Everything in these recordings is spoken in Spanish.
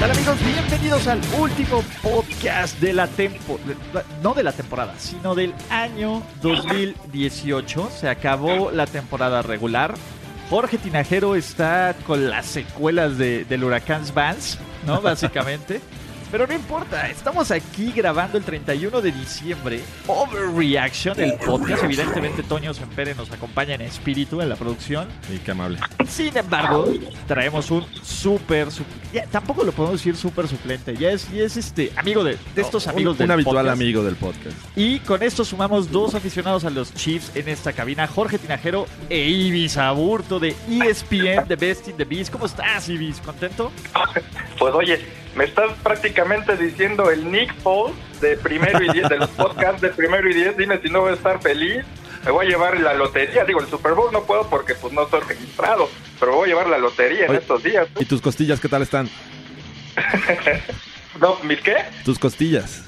¿Qué tal amigos? Bienvenidos al último podcast de la temporada, no de la temporada, sino del año 2018. Se acabó la temporada regular. Jorge Tinajero está con las secuelas de, del huracán Vance, ¿no? Básicamente. Pero no importa, estamos aquí grabando el 31 de diciembre. Overreaction, el podcast. Evidentemente, Toño Sempere nos acompaña en espíritu en la producción. Sí, qué amable. Sin embargo, traemos un súper. su- tampoco lo podemos decir súper suplente. Ya es, ya es este amigo de, de estos amigos un, del un habitual podcast. amigo del podcast. Y con esto sumamos dos aficionados a los Chiefs en esta cabina: Jorge Tinajero e Ibis Aburto de ESPN, The Best in the Beast. ¿Cómo estás, Ibis? ¿Contento? Pues oye, me estás prácticamente diciendo el Nick Foles de primero y diez, de los podcasts de primero y diez. Dime si no voy a estar feliz. Me voy a llevar la lotería. Digo, el Super Bowl no puedo porque pues no estoy registrado, pero voy a llevar la lotería en estos días. ¿Y tus costillas qué tal están? No, ¿mis qué? Tus costillas.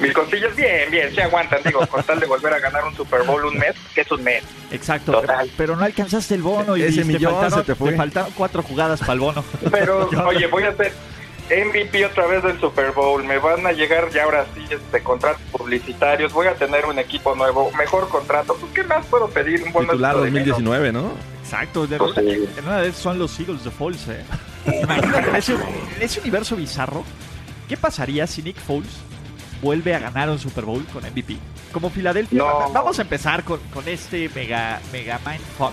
Mis costillas, bien, bien, se aguantan. Digo, con tal de volver a ganar un Super Bowl un mes, que es un mes. Exacto. Total. Pero no alcanzaste el bono, y Ese millón se te fue. faltaron cuatro jugadas para el bono. Pero, oye, voy a ser MVP otra vez del Super Bowl. Me van a llegar ya ahora sí este contratos publicitarios. Voy a tener un equipo nuevo, mejor contrato. Pues, ¿qué más puedo pedir? Un buen Titular resto de dinero. 2019, ¿no? Exacto, de Pues verdad, sí. en una vez son los Eagles de Foles, ¿eh? Imagínate, en ese, en ese universo bizarro, ¿qué pasaría si Nick Foles vuelve a ganar un Super Bowl con MVP? Como Filadelfia, No. vamos a empezar con, con este mega, mega mindfuck.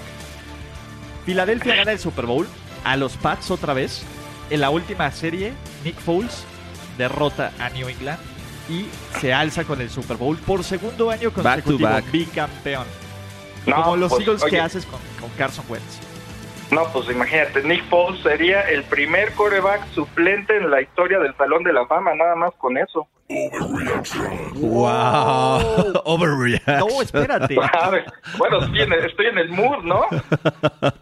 Filadelfia gana el Super Bowl a los Pats otra vez. En la última serie, Nick Foles derrota a New England y se alza con el Super Bowl por segundo año consecutivo, back. bicampeón. No, Como los pues, Eagles que haces con, con Carson Wentz. No, pues imagínate, Nick Foles sería el primer coreback suplente en la historia del Salón de la Fama, nada más con eso. ¡Wow! Overreact. No, espérate. A ver, bueno, estoy en, el, estoy en el mood, ¿no?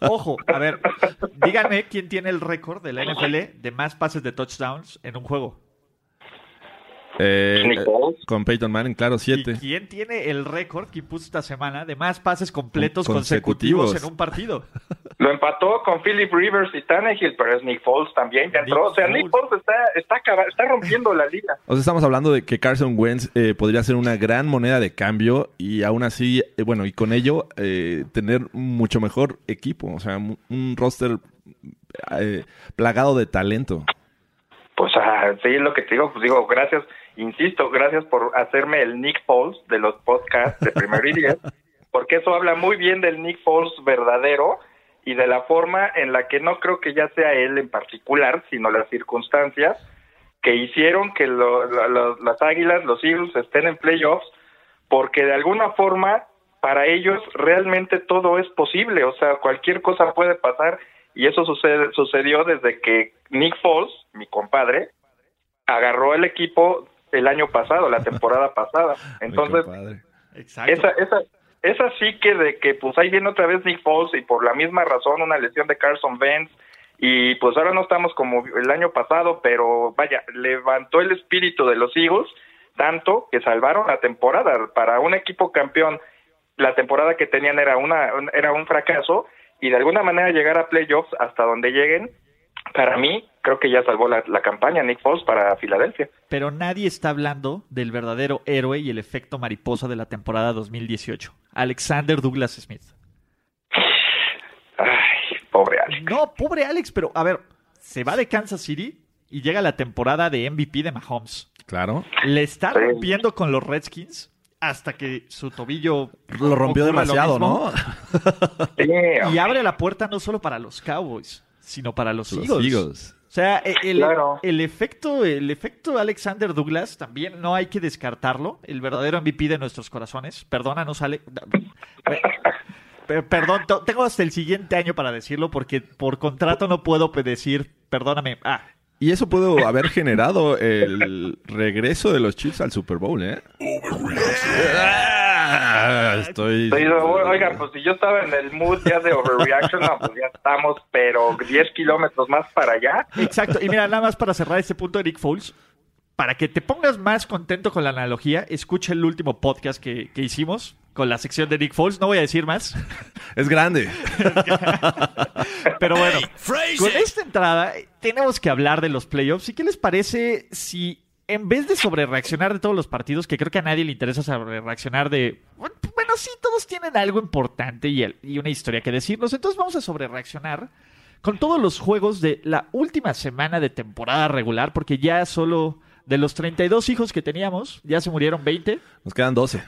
Ojo, a ver, díganme quién tiene el récord de la NFL de más pases de touchdowns en un juego. Eh, eh, con Peyton Manning, claro, ¿Y siete. quién tiene el récord que puso esta semana de más pases completos Con- consecutivos, consecutivos. en un partido? Lo empató con Philip Rivers y Tannehill, pero es Nick Foles también, ya entró. Nick o sea, Foles. Nick Foles está, está, rompiendo la liga. O sea, estamos hablando de que Carson Wentz eh, podría ser una gran moneda de cambio y aún así, eh, bueno, y con ello eh, tener mucho mejor equipo. O sea, un un roster eh, plagado de talento. Pues ah, sí, es lo que te digo, pues digo, gracias, insisto, gracias por hacerme el Nick Foles de los podcasts de Primero y Diez, porque eso habla muy bien del Nick Foles verdadero y de la forma en la que no creo que ya sea él en particular, sino las circunstancias que hicieron que lo- la- la- las Águilas, los Eagles estén en playoffs, porque de alguna forma para ellos realmente todo es posible, o sea, cualquier cosa puede pasar y eso sucede, sucedió desde que Nick Foles, mi compadre, agarró el equipo el año pasado, la temporada pasada. Entonces. Exacto. esa, esa, esa sí que de que pues ahí viene otra vez Nick Foles y por la misma razón una lesión de Carson Wentz y pues ahora no estamos como el año pasado, pero vaya, levantó el espíritu de los Eagles tanto que salvaron la temporada para un equipo campeón. La temporada que tenían era una un- era un fracaso y de alguna manera llegar a playoffs hasta donde lleguen, para mí creo que ya salvó la, la campaña Nick Foles para Filadelfia. Pero nadie está hablando del verdadero héroe y el efecto mariposa de la temporada 2018. Alexander Douglas Smith. Ay, pobre Alex. No, pobre Alex, pero a ver, se va de Kansas City y llega la temporada de MVP de Mahomes. Claro. Le está Sí. rompiendo con los Redskins hasta que su tobillo Lo rompió lo demasiado. ¿no? Sí, Y abre la puerta no solo para los Cowboys, sino para los, Los Eagles. Eagles. O sea, e- el, Claro. el efecto, el efecto Alexander Douglas también no hay que descartarlo. El verdadero MVP de nuestros corazones. Perdónanos, Ale. Pe- Perdón, tengo hasta el siguiente año para decirlo porque por contrato no puedo decir, perdóname. Ah, Y eso pudo haber generado el regreso de los Chiefs al Super Bowl, ¿eh? Estoy... Oiga, pues si yo estaba en el mood ya de overreaction, no, pues ya estamos, pero 10 kilómetros más para allá. Exacto. Y mira, nada más para cerrar este punto de Nick Foles, para que te pongas más contento con la analogía, escucha el último podcast que, que hicimos con la sección de Nick Foles. No voy a decir más. Es grande. Pero bueno, con esta entrada tenemos que hablar de los playoffs. ¿Y qué les parece si en vez de sobrereaccionar de todos los partidos, que creo que a nadie le interesa sobrereaccionar de... Bueno, sí, todos tienen algo importante y, y una historia que decirnos. Entonces vamos a sobrereaccionar con todos los juegos de la última semana de temporada regular, porque ya solo de los 32 hijos que teníamos, ya se murieron 20. Nos quedan 12.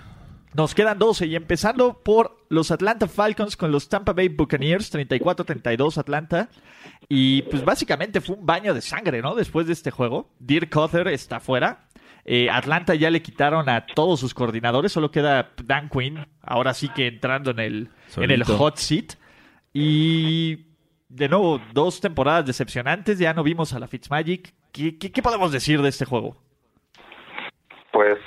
Nos quedan 12 y empezando por los Atlanta Falcons con los Tampa Bay Buccaneers, 34-32 Atlanta. Y pues básicamente fue un baño de sangre, ¿no? Después de este juego. Dirk Cotter está fuera. Eh, Atlanta ya le quitaron a todos sus coordinadores, solo queda Dan Quinn, ahora sí que entrando en el, en el hot seat. Y de nuevo, dos temporadas decepcionantes, ya no vimos a la Fitzmagic. ¿Qué, qué, qué podemos decir de este juego? Pues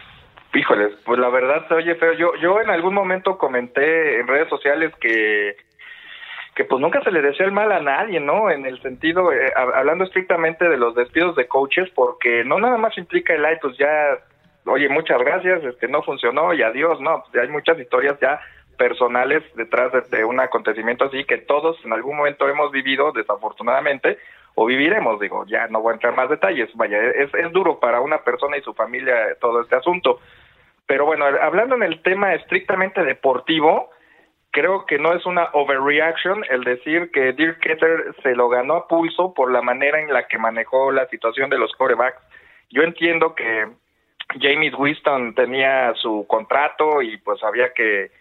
Híjoles, pues la verdad se oye feo. Yo, yo en algún momento comenté en redes sociales que, que pues nunca se le desea el mal a nadie, ¿no? En el sentido, eh, hablando estrictamente de los despidos de coaches, porque no nada más implica el ay, pues ya, oye, muchas gracias, este no funcionó y adiós, no, pues hay muchas historias ya personales detrás de, un acontecimiento así que todos en algún momento hemos vivido, desafortunadamente, o viviremos, digo, ya no voy a entrar en más detalles, vaya, es, es duro para una persona y su familia todo este asunto. Pero bueno, hablando en el tema estrictamente deportivo, creo que no es una overreaction el decir que Dirk Ketter se lo ganó a pulso por la manera en la que manejó la situación de los corebacks. Yo entiendo que James Winston tenía su contrato y pues había que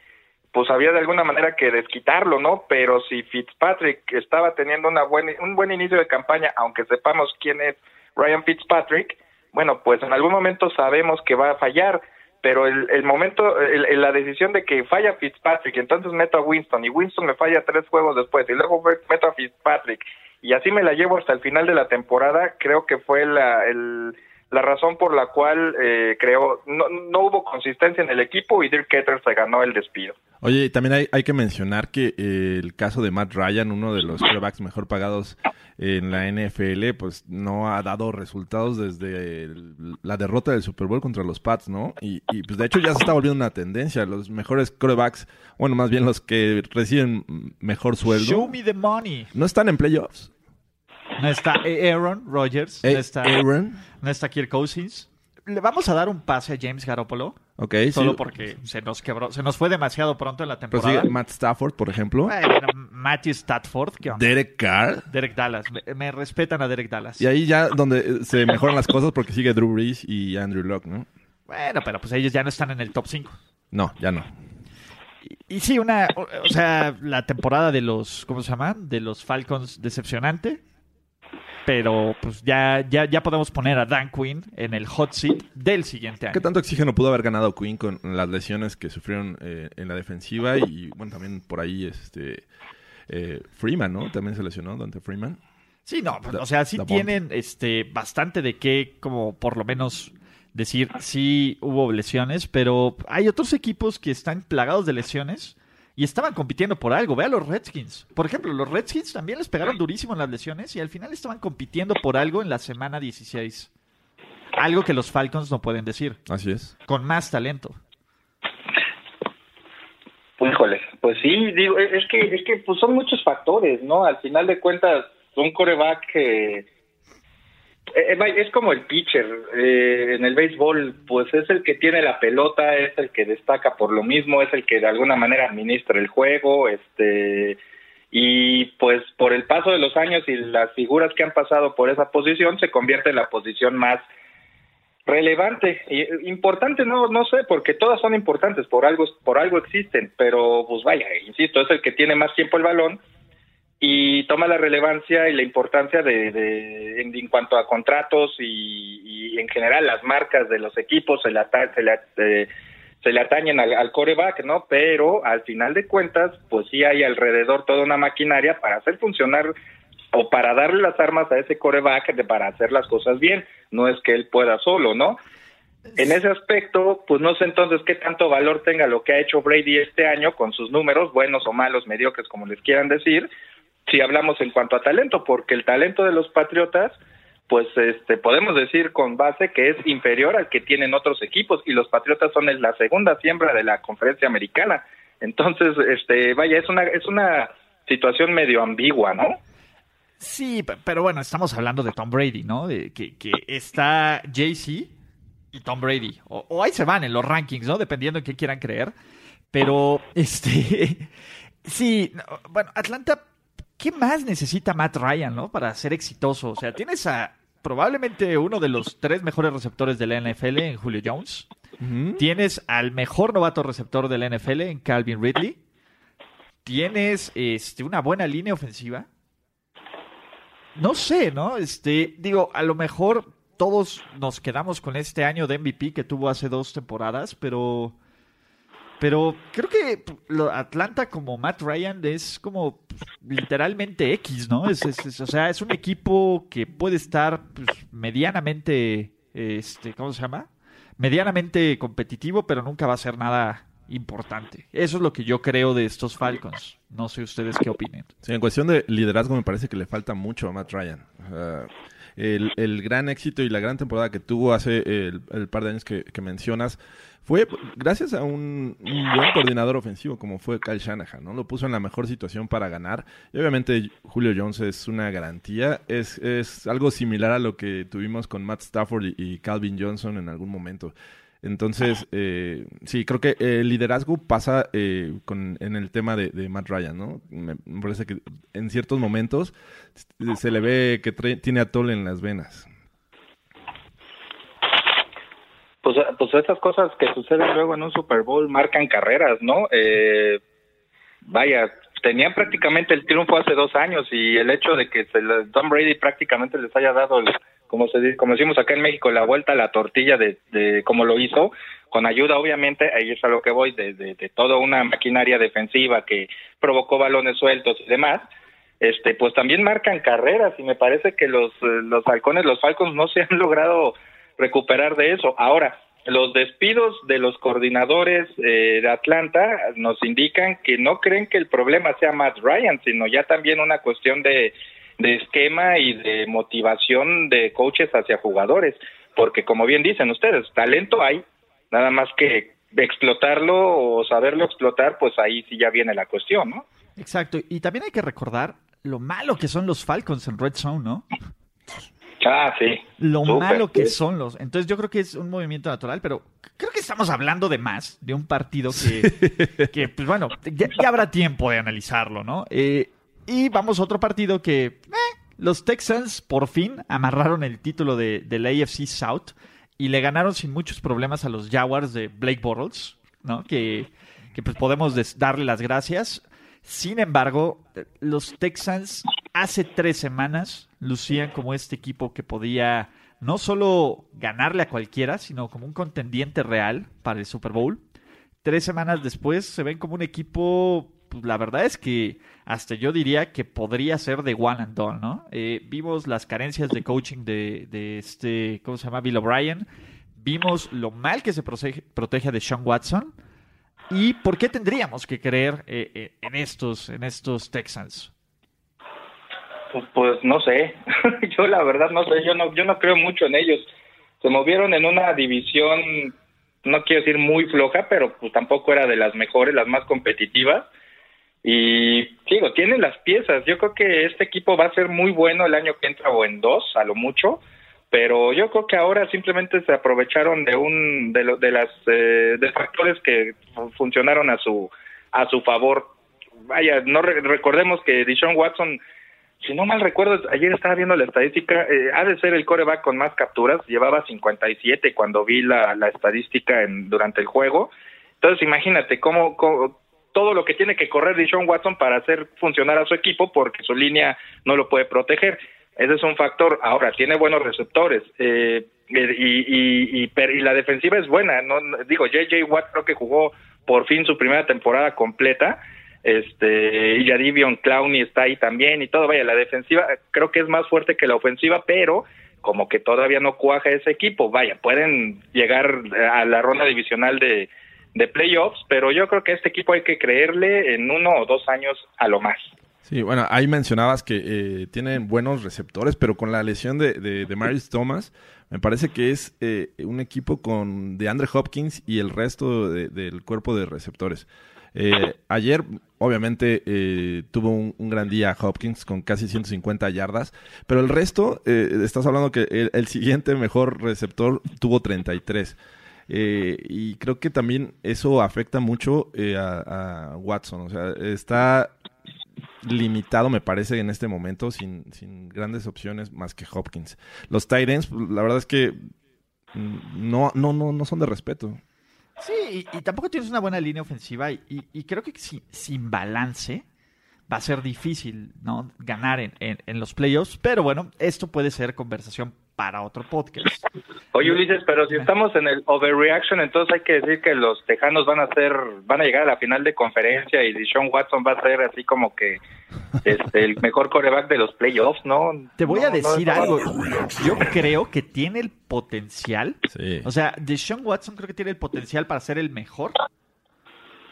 pues había de alguna manera que desquitarlo, ¿no? Pero si Fitzpatrick estaba teniendo una buena, un buen inicio de campaña, aunque sepamos quién es Ryan Fitzpatrick, bueno, pues en algún momento sabemos que va a fallar pero el, el momento, el, la decisión de que falla Fitzpatrick, entonces meto a Winston y Winston me falla tres juegos después y luego meto a Fitzpatrick y así me la llevo hasta el final de la temporada, creo que fue la, el, la razón por la cual eh, creo no, no hubo consistencia en el equipo y Dirk Ketter se ganó el despido. Oye, también hay, hay que mencionar que eh, el caso de Matt Ryan, uno de los quarterbacks mejor pagados en la NFL, pues no ha dado resultados desde la derrota del Super Bowl contra los Pats, ¿no? Y, y, pues de hecho ya se está volviendo una tendencia. Los mejores quarterbacks, bueno, más bien los que reciben mejor sueldo. Show me the money. No están en playoffs. No está Aaron Rodgers. no está Aaron. No está Kirk Cousins. Le vamos a dar un pase a James Garoppolo. Ok, Solo porque se nos quebró, se nos fue demasiado pronto en la temporada. Pues Matt Stafford, por ejemplo. Bueno, Matthew Stafford. Derek Carr. Derek Dallas. Me, respetan a Derek Dallas. Y ahí ya donde se mejoran las cosas porque sigue Drew Brees y Andrew Locke, ¿no? Bueno, pero pues ellos ya no están en el top 5. No, ya no. Y, y, sí, una, o sea, la temporada de los, ¿cómo se llama? De los Falcons decepcionante pero pues ya, ya, ya podemos poner a Dan Quinn en el hot seat del siguiente año. ¿Qué tanto oxígeno pudo haber ganado Quinn con las lesiones que sufrieron eh, en la defensiva? Y bueno, también por ahí este eh, Freeman, ¿no? También se lesionó Dante Freeman. Sí, no, pues, o sea, sí tienen este bastante de qué, como por lo menos decir, sí hubo lesiones, pero hay otros equipos que están plagados de lesiones y estaban compitiendo por algo. Ve a los Redskins. Por ejemplo, los Redskins también les pegaron durísimo en las lesiones y al final estaban compitiendo por algo en la semana 16. Algo que los Falcons no pueden decir. Así es. Con más talento. Híjole, pues sí, digo, es que, es que pues son muchos factores, ¿no? Al final de cuentas, un coreback que es como el pitcher eh, en el béisbol, pues es el que tiene la pelota, es el que destaca por lo mismo, es el que de alguna manera administra el juego, este y pues por el paso de los años y las figuras que han pasado por esa posición se convierte en la posición más relevante. Importante no no sé porque todas son importantes por algo por algo existen pero pues vaya insisto es el que tiene más tiempo el balón y toma la relevancia y la importancia de, en, cuanto a contratos y, en general las marcas de los equipos se le, se le, eh, se le atañen al, coreback, ¿no? Pero al final de cuentas, pues sí hay alrededor toda una maquinaria para hacer funcionar o para darle las armas a ese coreback de, para hacer las cosas bien, no es que él pueda solo, ¿no? En ese aspecto, pues no sé entonces qué tanto valor tenga lo que ha hecho Brady este año con sus números, buenos o malos, mediocres, como les quieran decir, si hablamos en cuanto a talento, porque el talento de los Patriotas, pues este podemos decir con base que es inferior al que tienen otros equipos y los Patriotas son la segunda siembra de la Conferencia Americana. Entonces, este, vaya, es una es una situación medio ambigua, ¿no? Sí, pero bueno, estamos hablando de Tom Brady, ¿no? De que, que está JC y Tom Brady. O, ahí se van en los rankings, ¿no? Dependiendo en qué quieran creer. Pero, este. sí, bueno, Atlanta, ¿qué más necesita Matt Ryan, ¿no? Para ser exitoso. O sea, tienes a probablemente uno de los tres mejores receptores de la NFL en Julio Jones. Tienes al mejor novato receptor de la NFL en Calvin Ridley. Tienes este, una buena línea ofensiva. No sé, ¿no? Este, digo, a lo mejor todos nos quedamos con este año de MVP que tuvo hace dos temporadas, pero pero creo que Atlanta como Matt Ryan es como literalmente X, ¿no? Es, o sea, es un equipo que puede estar pues, medianamente, este, ¿cómo se llama? Medianamente competitivo, pero nunca va a ser nada importante. Eso es lo que yo creo de estos Falcons. No sé ustedes qué opinen. Sí, en cuestión de liderazgo me parece que le falta mucho a Matt Ryan. El, gran éxito y la gran temporada que tuvo hace el, par de años que, mencionas fue gracias a un, buen coordinador ofensivo como fue Kyle Shanahan, ¿no? Lo puso en la mejor situación para ganar. Y obviamente Julio Jones es una garantía. Es, es algo similar a lo que tuvimos con Matt Stafford y Calvin Johnson en algún momento. Entonces, eh, sí, creo que el liderazgo pasa eh, con, en el tema de, Matt Ryan, ¿no? Me, parece que en ciertos momentos se le ve que tiene atol en las venas. Pues, pues esas cosas que suceden luego en un Super Bowl marcan carreras, ¿no? Eh, vaya, tenían prácticamente el triunfo hace dos años y el hecho de que se Tom Brady prácticamente les haya dado el como se como decimos acá en México, la vuelta a la tortilla de, de como lo hizo, con ayuda obviamente, ahí es a lo que voy, de, de, toda una maquinaria defensiva que provocó balones sueltos y demás, este pues también marcan carreras y me parece que los, los halcones, los falcons no se han logrado recuperar de eso. Ahora, los despidos de los coordinadores eh, de Atlanta nos indican que no creen que el problema sea Matt Ryan, sino ya también una cuestión de de esquema y de motivación de coaches hacia jugadores, porque como bien dicen ustedes, talento hay, nada más que explotarlo o saberlo explotar, pues ahí sí ya viene la cuestión, ¿no? Exacto, y también hay que recordar lo malo que son los Falcons en Red Zone, ¿no? Ah, sí. Lo malo que son los. Entonces yo creo que es un movimiento natural, pero creo que estamos hablando de más, de un partido que, que pues bueno, ya, habrá tiempo de analizarlo, ¿no? Eh, y vamos a otro partido que eh, los Texans por fin amarraron el título de, del AFC South y le ganaron sin muchos problemas a los Jaguars de Blake Bortles, ¿no? Que, que pues podemos darle las gracias. Sin embargo, los Texans hace tres semanas lucían como este equipo que podía no solo ganarle a cualquiera, sino como un contendiente real para el Super Bowl. Tres semanas después se ven como un equipo pues la verdad es que hasta yo diría que podría ser de one and done, ¿no? Eh, vimos las carencias de coaching de, de, este, ¿cómo se llama? Bill O'Brien. Vimos lo mal que se protege, de Sean Watson. ¿Y por qué tendríamos que creer eh, eh, en estos, en estos Texans? Pues, pues no sé. yo la verdad no sé. Yo no, yo no creo mucho en ellos. Se movieron en una división, no quiero decir muy floja, pero pues tampoco era de las mejores, las más competitivas y digo, tienen las piezas. Yo creo que este equipo va a ser muy bueno el año que entra o en dos, a lo mucho. Pero yo creo que ahora simplemente se aprovecharon de un de, lo, de las eh, de factores que funcionaron a su a su favor. Vaya, no recordemos que Dishon Watson, si no mal recuerdo, ayer estaba viendo la estadística, eh, ha de ser el coreback con más capturas, llevaba 57 cuando vi la, la estadística en, durante el juego. Entonces, imagínate cómo, cómo todo lo que tiene que correr Dishon Watson para hacer funcionar a su equipo porque su línea no lo puede proteger. Ese es un factor. Ahora, tiene buenos receptores eh, y, y, y, la defensiva es buena. No, digo, JJ Watt creo que jugó por fin su primera temporada completa. este, y Jadivion Clowney está ahí también y todo, vaya, la defensiva creo que es más fuerte que la ofensiva, pero como que todavía no cuaja ese equipo, vaya, pueden llegar a la ronda divisional de, de playoffs, pero yo creo que este equipo hay que creerle en uno o dos años a lo más. Sí, bueno, ahí mencionabas que eh, tienen buenos receptores, pero con la lesión de, de, Marius Thomas, me parece que es eh, un equipo con de Andre Hopkins y el resto del cuerpo de receptores. Eh, ayer, obviamente, eh, tuvo un, gran día Hopkins con casi 150 yardas, pero el resto, eh, estás hablando que el, siguiente mejor receptor tuvo 33. Y creo que también eso afecta mucho a, Watson. O sea, está limitado, me parece, en este momento, sin, sin grandes opciones más que Hopkins. Los Titans, la verdad es que mm, no, no, no, no son de respeto. Sí, y, tampoco tienes una buena línea ofensiva y, creo que sin balance va a ser difícil no ganar en, en, los playoffs, pero bueno, esto puede ser conversación para otro podcast. Oye Ulises, pero si estamos en el overreaction, entonces hay que decir que los Tejanos van a ser, van a llegar a la final de conferencia y Sean Watson va a ser así como que este, el mejor coreback de los playoffs, ¿no? Te voy a decir algo. Yo creo que tiene el potencial. O sea, Deshaun Watson creo que tiene el potencial para ser el mejor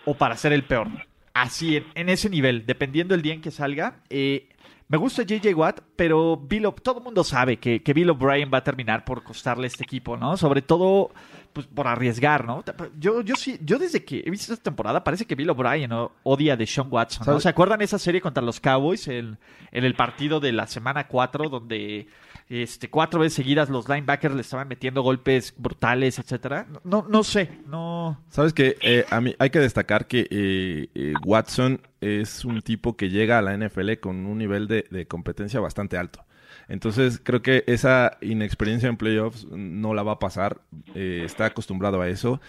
o para ser el peor. Así, en, ese nivel, dependiendo del día en que salga. Eh, me gusta JJ Watt, pero Bill todo el mundo sabe que, que Bill O'Brien va a terminar por costarle este equipo, ¿no? Sobre todo pues, por arriesgar, ¿no? Yo, yo sí, yo desde que he visto esta temporada parece que Bill O'Brien odia de Sean Watson, ¿no? ¿Se acuerdan esa serie contra los Cowboys en, en el partido de la semana 4 donde este, cuatro veces seguidas los linebackers le estaban metiendo golpes brutales, etcétera. No, no sé, no. Sabes que eh, a mí hay que destacar que eh, eh, Watson es un tipo que llega a la NFL con un nivel de, de competencia bastante alto. Entonces creo que esa inexperiencia en playoffs no la va a pasar. está acostumbrado a eso.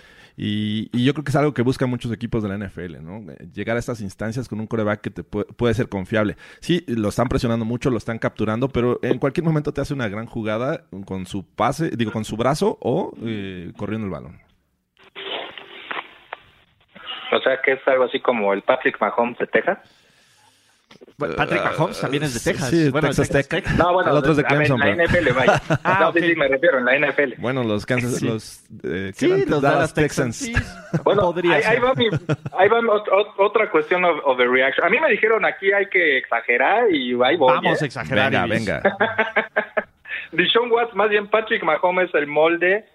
Y, yo creo que es algo que buscan muchos equipos de la NFL, ¿no? Llegar a estas instancias con un coreback que te puede, ser confiable. Sí, lo están presionando mucho, lo están capturando, pero en cualquier momento te hace una gran jugada con su pase, digo, con su brazo o eh, corriendo el balón. O sea que es algo así como el Patrick Mahomes de Texas. Patrick Mahomes también es de Texas. Sí, bueno, Texas Tech. No, bueno, el otro es de Clemson. En la NFL, vaya. ah, no, sí, sí, me refiero, en la NFL. Bueno, los Kansas, sí. los, eh, sí, los Dallas, Texans. Sí. bueno, Podría ahí, ahí, va mi, ahí va otra cuestión of, overreaction. A mí me dijeron aquí hay que exagerar y ahí voy. Vamos ¿eh? a exagerar. Venga, venga. Dishon Watts, más bien Patrick Mahomes, el molde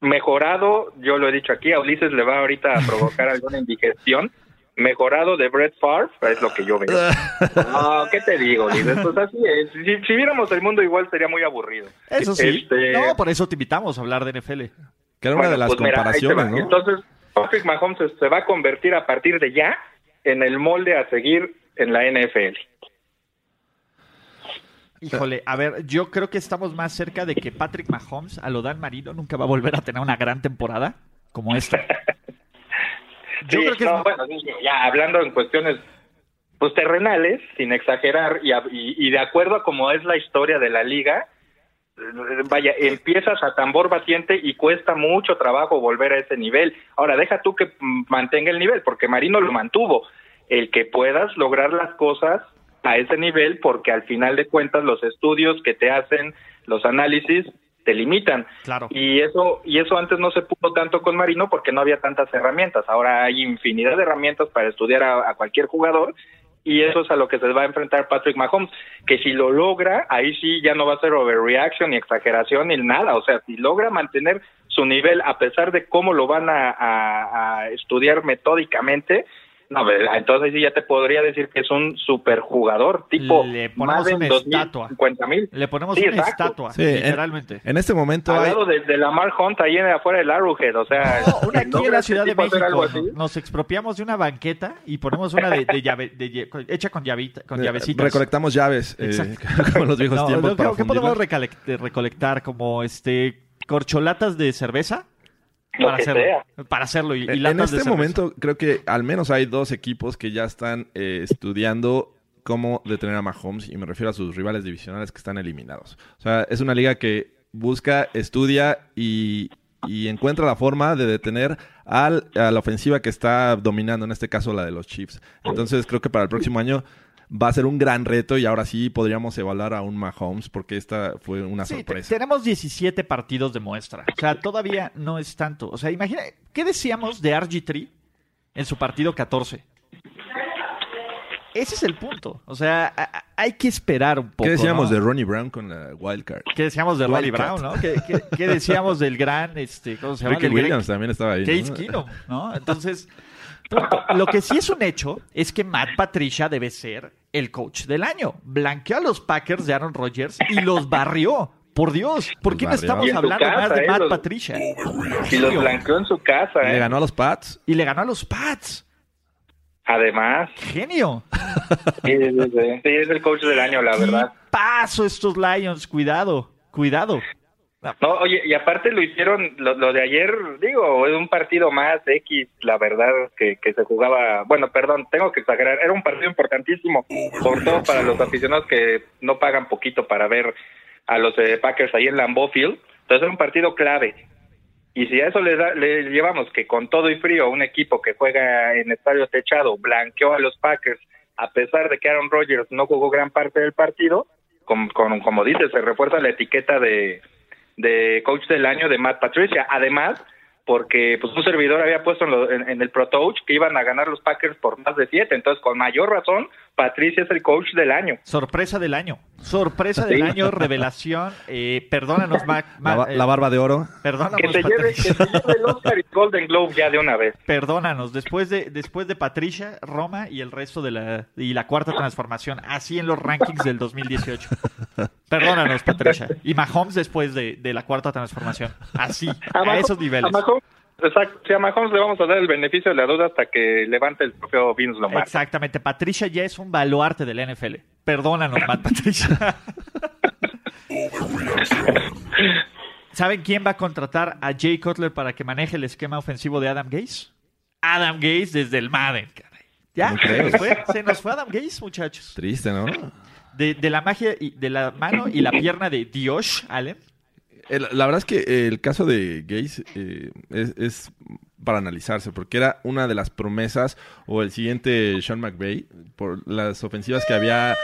mejorado, yo lo he dicho aquí, a Ulises le va ahorita a provocar alguna indigestión mejorado de Brett Favre, es lo que yo veo. No, ¿qué te digo, Liz? Pues así es. Si, viéramos el mundo igual sería muy aburrido. Eso sí. Este, no, por eso te invitamos a hablar de NFL. Que era una de las pues comparaciones, ¿no? Entonces, Patrick Mahomes se va a convertir a partir de ya en el molde a seguir en la NFL. Híjole, a ver, yo creo que estamos más cerca de que Patrick Mahomes a lo Dan Marino nunca va a volver a tener una gran temporada como esta. Yo creo que no, bueno, ya hablando en cuestiones pues terrenales, sin exagerar, y, y, de acuerdo a cómo es la historia de la liga, vaya, empiezas a tambor batiente y cuesta mucho trabajo volver a ese nivel. Ahora, deja tú que mantenga el nivel, porque Marino lo mantuvo. El que puedas lograr las cosas a ese nivel, porque al final de cuentas los estudios que te hacen, los análisis, te limitan. Claro. Y eso, y eso antes no se pudo tanto con Marino porque no había tantas herramientas. Ahora hay infinidad de herramientas para estudiar a, cualquier jugador y eso es a lo que se va a enfrentar Patrick Mahomes, que si lo logra, ahí sí ya no va a ser overreaction ni exageración ni nada, o sea, si logra mantener su nivel a pesar de cómo lo van a, a estudiar metódicamente, no, entonces sí ya te podría decir que es un superjugador, tipo Le ponemos una estatua. mil. Le ponemos una estatua, literalmente. En, este momento Al lado de, Lamar Hunt ahí afuera del Arrowhead, o sea... una aquí en la Ciudad de México, nos expropiamos de una banqueta y ponemos una de, llave, hecha con, llavita, con llavecitas. Recolectamos llaves, eh, como los viejos tiempos ¿Qué podemos recolectar? Como este corcholatas de cerveza para hacerlo, para hacerlo y, en este momento creo que al menos hay dos equipos que ya están eh, estudiando cómo detener a Mahomes y me refiero a sus rivales divisionales que están eliminados. O sea, es una liga que busca, estudia y y encuentra la forma de detener al, a la ofensiva que está dominando, en este caso la de los Chiefs. Entonces creo que para el próximo año va a ser un gran reto y ahora sí podríamos evaluar a un Mahomes porque esta fue una Sí, sorpresa. tenemos 17 partidos de muestra. O sea, todavía no es tanto. O sea, imagina, ¿qué decíamos de RG3 en su partido 14? Ese es el punto. O sea, a- hay que esperar un poco. ¿Qué decíamos ¿no? de Ronnie Brown con la Wildcard? ¿Qué decíamos de Ronnie. Brown, no? ¿Qué, qué- qué decíamos del gran, este, ¿cómo se llama? Ricky gran Williams también estaba ahí. Case ¿no? Keenum, ¿no? Entonces. lo que sí es un hecho es que Matt Patricia debe ser el coach del año. Blanqueó a los Packers de Aaron Rodgers y los barrió. Por Dios, ¿por qué no estamos hablando casa, más de ¿eh? Matt Los- Patricia? Y los blanqueó en su casa, Le ¿eh? ganó a los Pats. Y le ganó a los Pats. Además, Genio. sí, sí, sí. Sí, es el coach del año, la verdad. Paso estos Lions, cuidado, cuidado. No, oye, y aparte lo hicieron, lo, lo de ayer, digo, es un partido más X, la verdad, que, que se jugaba, bueno, perdón, tengo que exagerar, era un partido importantísimo, sobre todo para los aficionados que no pagan poquito para ver a los eh, Packers ahí en Lambeau Field, entonces era un partido clave. Y si a eso le, da- le llevamos que con todo y frío un equipo que juega en estadio techado blanqueó a los Packers, a pesar de que Aaron Rodgers no jugó gran parte del partido, con, con- como dices, se refuerza la etiqueta de, de coach del año de Matt Patricia. Además, porque pues un servidor había puesto en, lo- en- el Pro Touch que iban a ganar los Packers por más de siete. Entonces, con mayor razón, Patricia es el coach del año. Sorpresa del año. Sorpresa del Sí. año, revelación. Eh, perdónanos, Mac. La, eh, la barba de oro. perdónanos, Que se lleve, que se lleve el Oscar y Golden Globe ya de una vez. Perdónanos, después de, después de Patricia, Roma y el resto de la y la cuarta transformación, así en los rankings del 2018. Perdónanos, Patricia. Y Mahomes después de, de la cuarta transformación. Así, a, Mahomes- esos niveles. a Mahomes- exacto, sí, a Mahomes le vamos a dar el beneficio de la duda hasta que levante el trofeo Vince Lombardi. Exactamente, Patricia ya es un baluarte del NFL. Perdónanos, Matt Patricia. ¿Saben quién va a contratar a Jay Cutler para que maneje el esquema ofensivo de Adam Gase? Adam Gase desde el Madden, caray. ¿Ya? ¿Cómo Se nos, fue, se nos fue Adam Gase, muchachos. Triste, ¿no? De, de la magia y de la mano y la pierna de Dios Allen. El- la verdad es que eh, el caso de Gaze eh, es, es para analizarse, porque era una de las promesas o el siguiente Sean McVay por las ofensivas que había,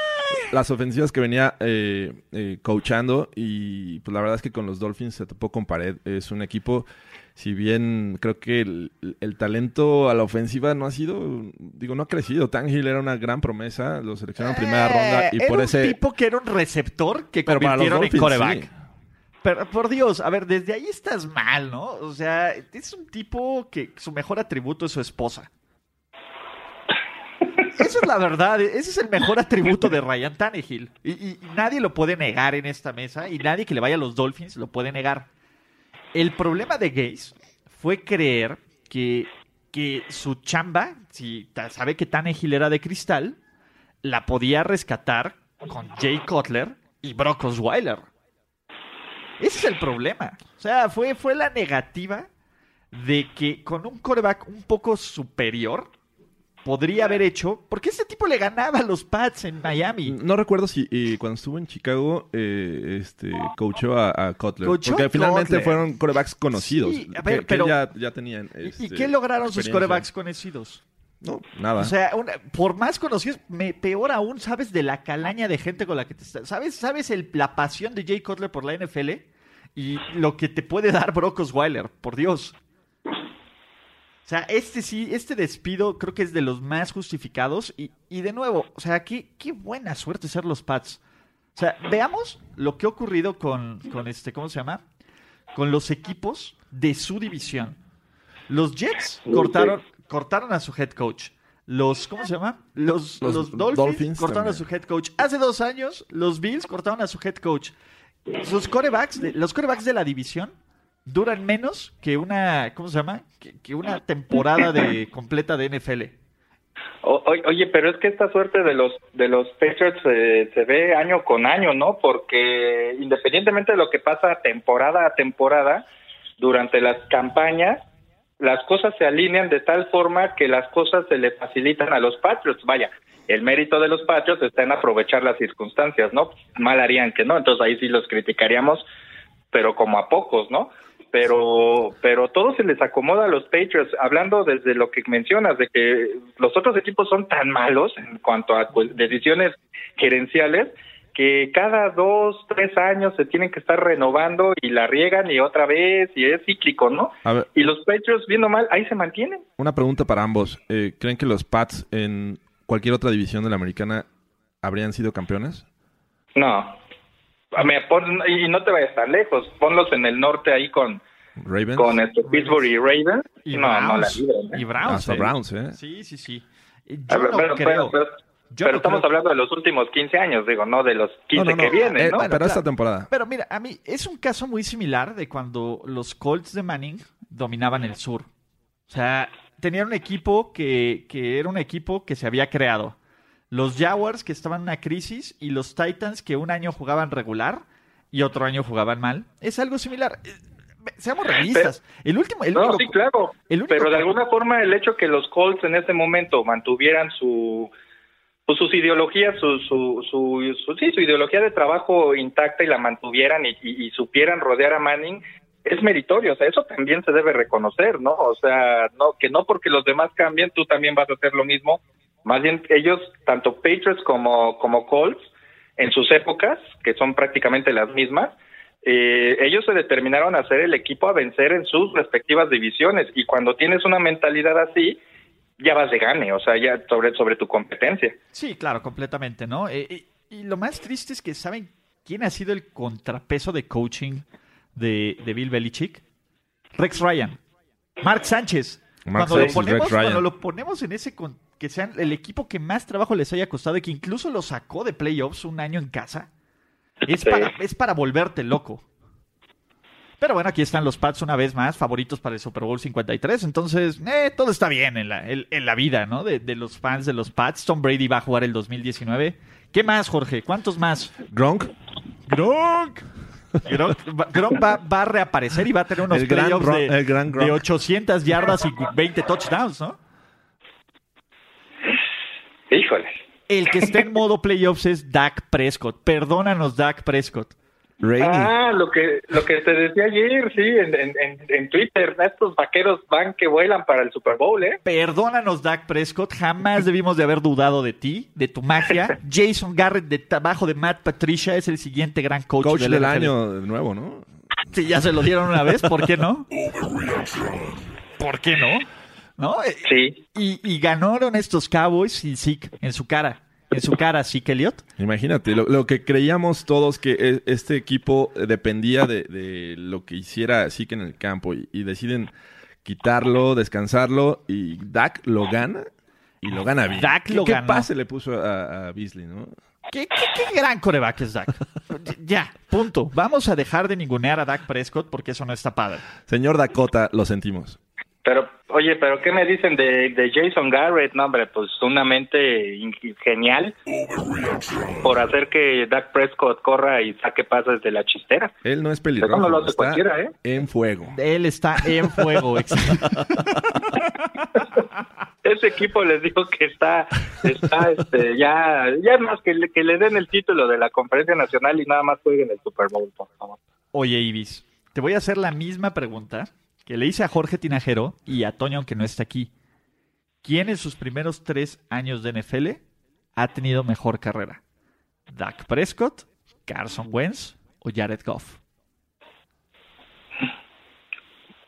las ofensivas que venía eh, eh, coachando y pues la verdad es que con los Dolphins se topó con pared. Es un equipo, si bien creo que el, el talento a la ofensiva no ha sido, digo, no ha crecido. Tangill era una gran promesa, lo seleccionaron en primera ronda y Eh, era por un ese... tipo que era un receptor que Pero para los convirtieron en Dolphins, coreback. sí. Pero por Dios, a ver, desde ahí estás mal, ¿no? O sea, es un tipo que su mejor atributo es su esposa. Esa es la verdad, ese es el mejor atributo de Ryan Tannehill. Y, nadie lo puede negar en esta mesa, y nadie que le vaya a los Dolphins lo puede negar. El problema de Gaze fue creer que, que su chamba, si sabe que Tannehill era de cristal, la podía rescatar con Jay Cutler y Brock Osweiler. Ese es el problema. O sea, fue, fue la negativa de que con un coreback un poco superior podría haber hecho, porque este tipo le ganaba a los Pats en Miami. No recuerdo si eh, cuando estuvo en Chicago eh, este coachó a, a Cutler. Coachó porque finalmente Cutler. fueron corebacks conocidos. Sí, a que- ver, que pero- ya, ya tenían. ¿Y- ¿Y este, qué lograron sus corebacks conocidos? No, nada. O sea, una- por más conocidos, me, peor aún, ¿sabes de la calaña de gente con la que te estás? ¿Sabes, sabes el- la pasión de Jay Cutler por la NFL? Y lo que te puede dar Brock Osweiler, por Dios. O sea, este sí, este despido creo que es de los más justificados. Y, y de nuevo, o sea, qué, qué buena suerte ser los Pats. O sea, veamos lo que ha ocurrido con, con este, ¿cómo se llama? Con los equipos de su división. Los Jets cortaron, cortaron a su head coach. Los, ¿cómo se llama? Los, Los los, Dolphins, Dolphins cortaron a su head coach. Hace dos años, los Bills cortaron a su head coach. Sus corebacks, de- los corebacks de la división duran menos que una, ¿cómo se llama? Que, que una temporada de completa de NFL. O- o- oye, pero es que esta suerte de los de los Patriots eh, se ve año con año, ¿no? Porque independientemente de lo que pasa temporada a temporada, durante las campañas, las cosas se alinean de tal forma que las cosas se le facilitan a los Patriots. Vaya, el mérito de los Patriots está en aprovechar las circunstancias, ¿no? Mal harían que no, entonces ahí sí los criticaríamos, pero como a pocos, ¿no? pero pero todo se les acomoda a los Patriots, hablando desde lo que mencionas, de que los otros equipos son tan malos en cuanto a pues, decisiones gerenciales, que cada dos, tres años se tienen que estar renovando y la riegan y otra vez y es cíclico, ¿no? Y los Patriots, viendo mal, ahí se mantienen. Una pregunta para ambos. Eh, ¿Creen que los Pats en cualquier otra división de la americana habrían sido campeones? No. y no te vayas tan lejos. Ponlos en el norte ahí con, Ravens. Con este Pittsburgh y Ravens. Y no, Browns. no la libran, ¿eh? Y Browns. Hasta ¿eh? Browns, ¿eh? Sí, sí, sí. Yo ver, no pero, creo. pero- pero- Yo pero no estamos creo- hablando de los últimos 15 años, digo, no de los 15 No, no, no. que vienen, Eh, ¿no? pero claro. esta temporada. Pero mira, a mí es un caso muy similar de cuando los Colts de Manning dominaban el sur. O sea, tenían un equipo que, que era un equipo que se había creado. Los Jaguars que estaban en una crisis y los Titans que un año jugaban regular y otro año jugaban mal. Es algo similar. Eh, Seamos realistas. el último, el No, único- sí, claro. el único Pero de que- alguna forma el hecho que los Colts en ese momento mantuvieran su pues sus ideologías, su, su, su, sí, su ideología de trabajo intacta y la mantuvieran y, y- y supieran rodear a Manning es meritorio, o sea, eso también se debe reconocer, ¿no? O sea, no que no porque los demás cambien, tú también vas a hacer lo mismo. Más bien ellos, tanto Patriots como, como Colts, en sus épocas, que son prácticamente las mismas, eh, ellos se determinaron a ser el equipo a vencer en sus respectivas divisiones y cuando tienes una mentalidad así, ya vas de gane, o sea, ya sobre, sobre tu competencia. Sí, claro, completamente, ¿no? Eh, eh, y lo más triste es que saben quién ha sido el contrapeso de coaching de, de Bill Belichick. Rex Ryan. Mark Sánchez. Mark cuando, lo Sánchez, ponemos, Rex Ryan. cuando lo ponemos en ese con- que sean el equipo que más trabajo les haya costado y que incluso lo sacó de playoffs un año en casa, es, Sí. para, es para volverte loco. Pero bueno, aquí están los Pats una vez más, favoritos para el Super Bowl 53. Entonces, eh, todo está bien en la, en, en la vida, ¿no? De, de los fans de los Pats. Tom Brady va a jugar el 2019. ¿Qué más, Jorge? ¿Cuántos más? Gronk. Gronk. Gronk, va- Gronk va, va a reaparecer y va a tener unos playoffs de, el gran de 800 yardas y 20 touchdowns, ¿no? Híjole. El que está en modo playoffs es Dak Prescott. Perdónanos, Dak Prescott. Ah, lo que lo que te decía ayer, sí, en, en, en, Twitter, estos vaqueros van que vuelan para el Super Bowl, ¿eh? Perdónanos, Dak Prescott. Jamás debimos de haber dudado de ti, de tu magia. Jason Garrett, de trabajo de Matt Patricia, es el siguiente gran coach, Coach del año de nuevo, ¿no? Sí, ya se lo dieron una vez, ¿por qué no? ¿Por qué no? ¿No? Sí. Y, y ganaron estos Cowboys y Zeke en su cara. En su cara, Zeke Elliott. Imagínate, lo, lo que creíamos todos que e- este equipo dependía de, de lo que hiciera Zeke en el campo y, y deciden quitarlo, descansarlo y Dak lo gana y lo gana bien. Dak ¿Qué, lo qué ganó. pase le puso a, a Beasley, no? ¿Qué, qué, qué gran coreback es Dak? Ya, punto. Vamos a dejar de ningunear a Dak Prescott porque eso no está padre. Señor Dakota, lo sentimos. Pero, oye, pero ¿qué me dicen de, de Jason Garrett? No, hombre, pues una mente genial por hacer que Dak Prescott corra y saque pases de la chistera. Él no es peligroso. No lo hace está cualquiera, ¿eh? En fuego. Él está en fuego. Ese equipo les digo que está, está, este, ya, ya más que le, que le den el título de la conferencia nacional y nada más jueguen el Super Bowl, por favor. Oye, Ibis, te voy a hacer la misma pregunta que le hice a Jorge Tinajero y a Toño, aunque no está aquí. ¿Quién en sus primeros tres años de NFL ha tenido mejor carrera? ¿Dak Prescott, Carson Wentz o Jared Goff?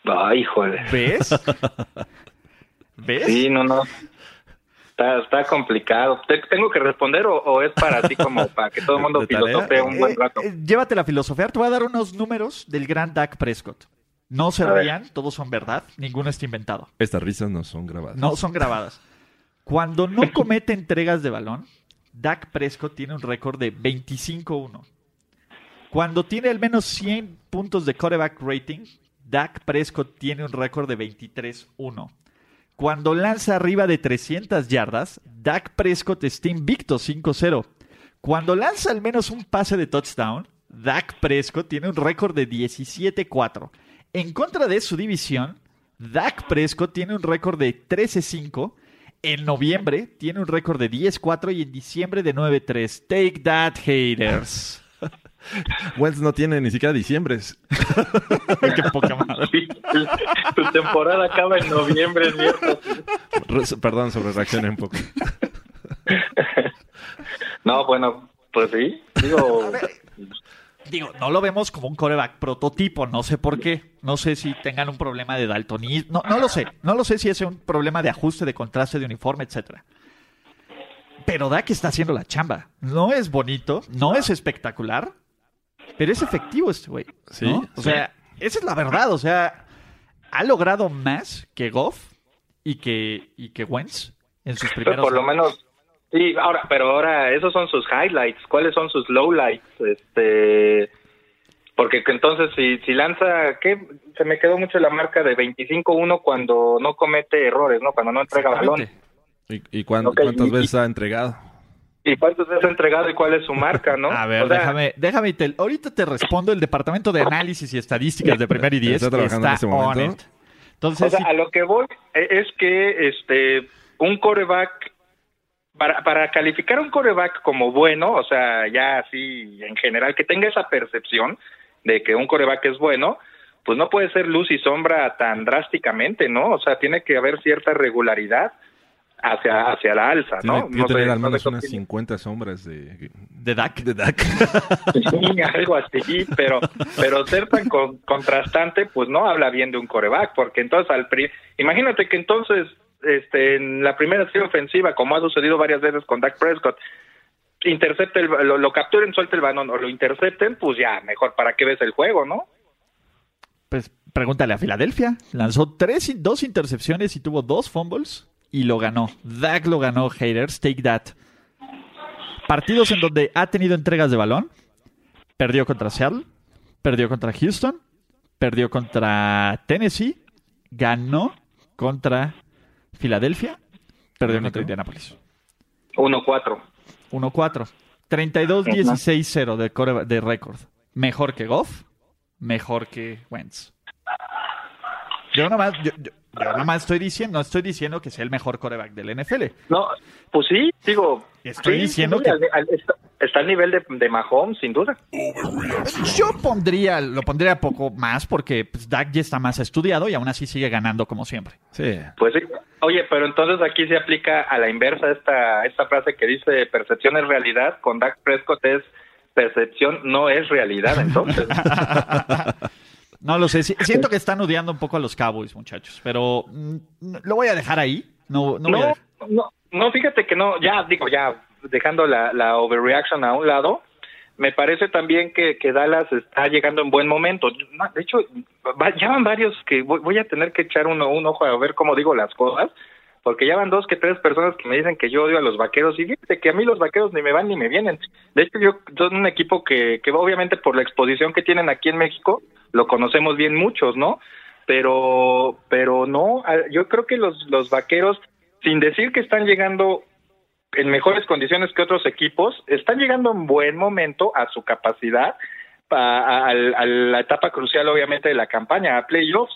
Ay, joder. ¿Ves? ¿Ves? Sí, no, no. Está, está complicado. ¿Te- ¿Tengo que responder o, o es para así como para que todo el mundo filosofee un buen Eh, rato? eh, llévate la filosofía. Te voy a dar unos números del gran Dak Prescott. No se A ver. rían, todos son verdad, ninguno está inventado. Estas risas no son grabadas. No son grabadas. Cuando no comete entregas de balón, Dak Prescott tiene un récord de 25-1. Cuando tiene al menos 100 puntos de quarterback rating, Dak Prescott tiene un récord de 23-1. Cuando lanza arriba de 300 yardas, Dak Prescott está invicto 5-0. Cuando lanza al menos un pase de touchdown, Dak Prescott tiene un récord de 17-4. En contra de su división, Dak Prescott tiene un récord de 13-5. En noviembre tiene un récord de 10-4 y en diciembre de 9-3. Take that, haters. Wentz no tiene ni siquiera diciembre. Qué poca madre. Tu temporada acaba en noviembre, mierda. Perdón, sobre reaccioné un poco. No, bueno, pues sí. Digo, Digo, no lo vemos como un coreback prototipo, no sé por qué. No sé si tengan un problema de daltonismo. No, no lo sé. No lo sé si es un problema de ajuste, de contraste, de uniforme, etcétera. Pero Dak está haciendo la chamba. No es bonito, no es espectacular, pero es efectivo este güey. Sí. O sí. sea, esa es la verdad. O sea, ha logrado más que Goff y que, y que Wentz en sus pues primeros por lo menos. Sí, ahora, pero ahora, esos son sus highlights. ¿Cuáles son sus lowlights? Este. Porque que entonces, si, si lanza. ¿Qué? Se me quedó mucho la marca de 25-1 cuando no comete errores, ¿no? Cuando no entrega balón. ¿Y, y cuán- cuántas y- veces ha entregado? ¿Y cuántas veces ha entregado y cuál es su marca, no? A ver, O sea, déjame, déjame, te- ahorita te respondo. El departamento de análisis y estadísticas de Primer y Diez Está trabajando en este momento. on it. Entonces, O sea, sí, a lo que voy e- es que este un coreback para, para calificar a un coreback como bueno, o sea, ya así en general, que tenga esa percepción de que un coreback es bueno, pues no puede ser luz y sombra tan drásticamente, ¿no? O sea, tiene que haber cierta regularidad hacia hacia la alza, ¿no? No tener sé- al no menos sé unas qué- 50 sombras de, de Dak. de Dak. Sí, algo así, pero pero ser tan con- contrastante, pues no habla bien de un coreback, porque entonces al pri imagínate que entonces este en la primera serie ofensiva, como ha sucedido varias veces con Dak Prescott, intercepte el, lo, lo capturen, suelte el balón o lo intercepten, pues ya, mejor para qué ves el juego, ¿no? Pues pregúntale a Filadelfia. Lanzó tres, dos intercepciones y tuvo dos fumbles y lo ganó. Dak lo ganó, haters. Take that. Partidos en donde ha tenido entregas de balón. Perdió contra Seattle. Perdió contra Houston. Perdió contra Tennessee. Ganó contra Filadelfia. Perdió contra Indianapolis. 1-4. 1-4. 32-16-0 de, core- de récord. Mejor que Goff, mejor que Wentz. Yo nomás, yo, yo- yo nomás estoy diciendo, no estoy diciendo que sea el mejor coreback del NFL. No, pues sí, digo, Estoy sí, diciendo sí, que- al- al- está, está al nivel de, de Mahomes, sin duda. Yo pondría, lo pondría poco más porque pues, Dak ya está más estudiado y aún así sigue ganando como siempre. Sí. Pues sí. Oye, pero entonces aquí se aplica a la inversa esta, esta frase que dice percepción es realidad, con Dak Prescott es percepción no es realidad, entonces. No lo sé, si- siento que están odiando un poco a los Cowboys, muchachos, pero mm, lo voy a dejar ahí. No, no, voy a no, no, fíjate que no, ya digo, ya dejando la, la overreaction a un lado, me parece también que, que Dallas está llegando en buen momento. De hecho, ya van varios que voy, voy a tener que echar uno, un ojo a ver cómo digo las cosas, porque ya van dos que tres personas que me dicen que yo odio a los vaqueros, y fíjate que a mí los vaqueros ni me van ni me vienen. De hecho, yo son un equipo que, que obviamente por la exposición que tienen aquí en México, lo conocemos bien muchos, ¿no? Pero, pero no, yo creo que los, los vaqueros, sin decir que están llegando en mejores condiciones que otros equipos, están llegando en buen momento a su capacidad, a, a- a- a la etapa crucial obviamente de la campaña, a playoffs.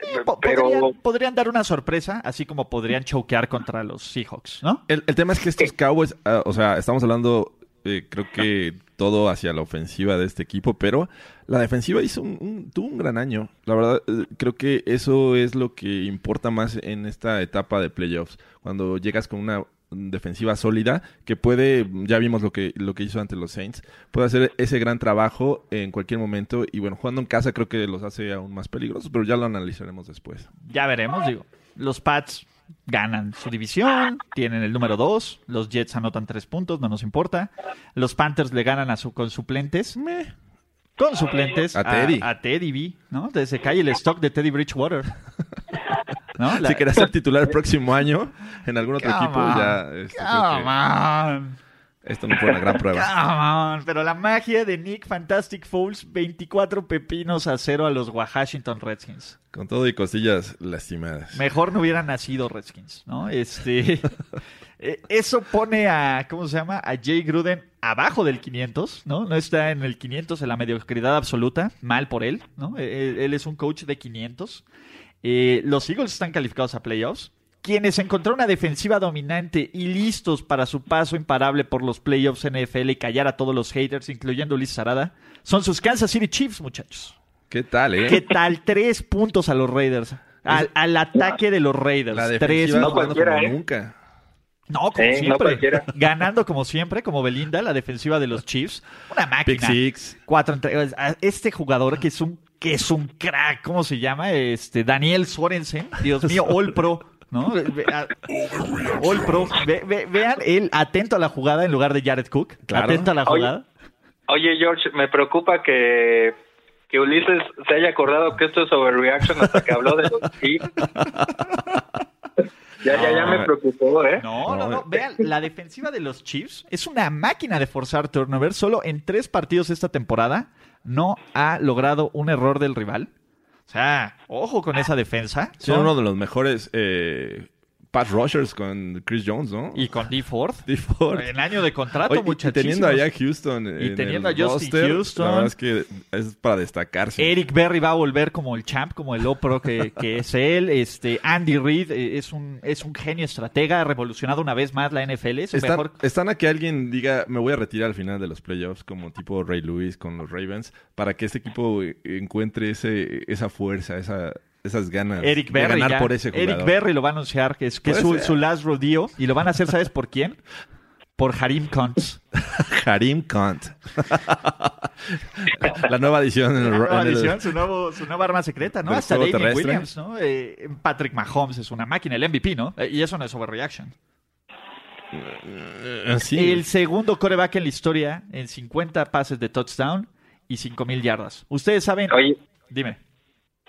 Pero podrían, podrían dar una sorpresa, así como podrían choquear contra los Seahawks, ¿no? El, el tema es que estos Cowboys, ah, o sea, estamos hablando, eh, creo que todo hacia la ofensiva de este equipo, pero la defensiva hizo un, tuvo un gran año. La verdad, eh, creo que eso es lo que importa más en esta etapa de playoffs. Cuando llegas con una defensiva sólida que puede, ya vimos lo que, lo que hizo ante los Saints, puede hacer ese gran trabajo en cualquier momento y bueno, jugando en casa creo que los hace aún más peligrosos, pero ya lo analizaremos después. Ya veremos, digo. Los Pats ganan su división, tienen el número 2, los Jets anotan 3 puntos, no nos importa. Los Panthers le ganan a su, con suplentes. Con suplentes A Teddy. A, Teddy B, ¿no? Desde se cae el stock de Teddy Bridgewater. ¿No? La- Si quería ser titular el próximo año en algún otro Come equipo, on. ya este, creo Come que on. Esto no fue una gran prueba. Come on. Pero la magia de Nick Fantastic Fools, 24 pepinos a cero a los Washington Redskins. Con todo y costillas lastimadas. Mejor no hubieran nacido Redskins, ¿no? Este, eh, eso pone a, ¿cómo se llama? A Jay Gruden abajo del 500, ¿no? No está en el 500 en la mediocridad absoluta, mal por él, ¿no? Él, él es un coach de 500. Eh, los Eagles están calificados a playoffs. Quienes encontraron una defensiva dominante y listos para su paso imparable por los playoffs NFL y callar a todos los haters, incluyendo Ulises Arada, son sus Kansas City Chiefs, muchachos. ¿Qué tal, eh? ¿Qué tal? Tres puntos a los Raiders. Al, al ataque de los Raiders. La Tres defensiva No cualquiera, como ¿eh? nunca. No, como Sí, no siempre. cualquiera. Ganando como siempre, como Belinda, la defensiva de los Chiefs. Una Pick máquina. six. Cuatro entre- Este jugador que es un que es un crack, ¿cómo se llama? Este Daniel Sorensen. Dios mío, All Pro. ¿No? Ve- a- All Pro. Ve- ve- vean él atento a la jugada en lugar de Jared Cook. Claro. Atento a la Oye, jugada. Oye, George, me preocupa que, que Ulises se haya acordado que esto es overreaction hasta que habló de los Chiefs. ya, ya, ya me preocupó, ¿eh? No, no, No. Vean, la defensiva de los Chiefs es una máquina de forzar turnover. Solo en tres partidos esta temporada no ha logrado un error del rival. O sea, ojo con esa defensa. Son Son- uno de los mejores eh, pass rushers con Chris Jones, ¿no? Y con D. Ford. D. Ford. En año de contrato, Oye, y muchachos. teniendo allá a Houston Y en teniendo el a Justin roster, Houston. La verdad es que es para destacarse. Eric Berry va a volver como el champ, como el Opro que, que es él. Este Andy Reid eh, es un, es un genio estratega, ha revolucionado una vez más la NFL. Es Están, mejor están a que alguien diga, me voy a retirar al final de los playoffs, como tipo Ray Lewis con los Ravens, para que este equipo encuentre ese, esa fuerza, esa, esas ganas Eric de ganar ya. por ese jugador. Eric Berry lo va a anunciar, que es, que su, su last rodeo. Y lo van a hacer, ¿sabes por quién? Por Harim Kuntz. Harim Kant. la nueva edición en el, La nueva en el- edición, su, nuevo, su nueva arma secreta, ¿no? Hasta David terrestre. Williams, ¿no? Eh, Patrick Mahomes es una máquina, el MVP, ¿no? Eh, y eso no es overreaction. Eh, sí. El segundo coreback en la historia en 50 pases de touchdown y 5000 yardas. Ustedes saben. Oye, Dime.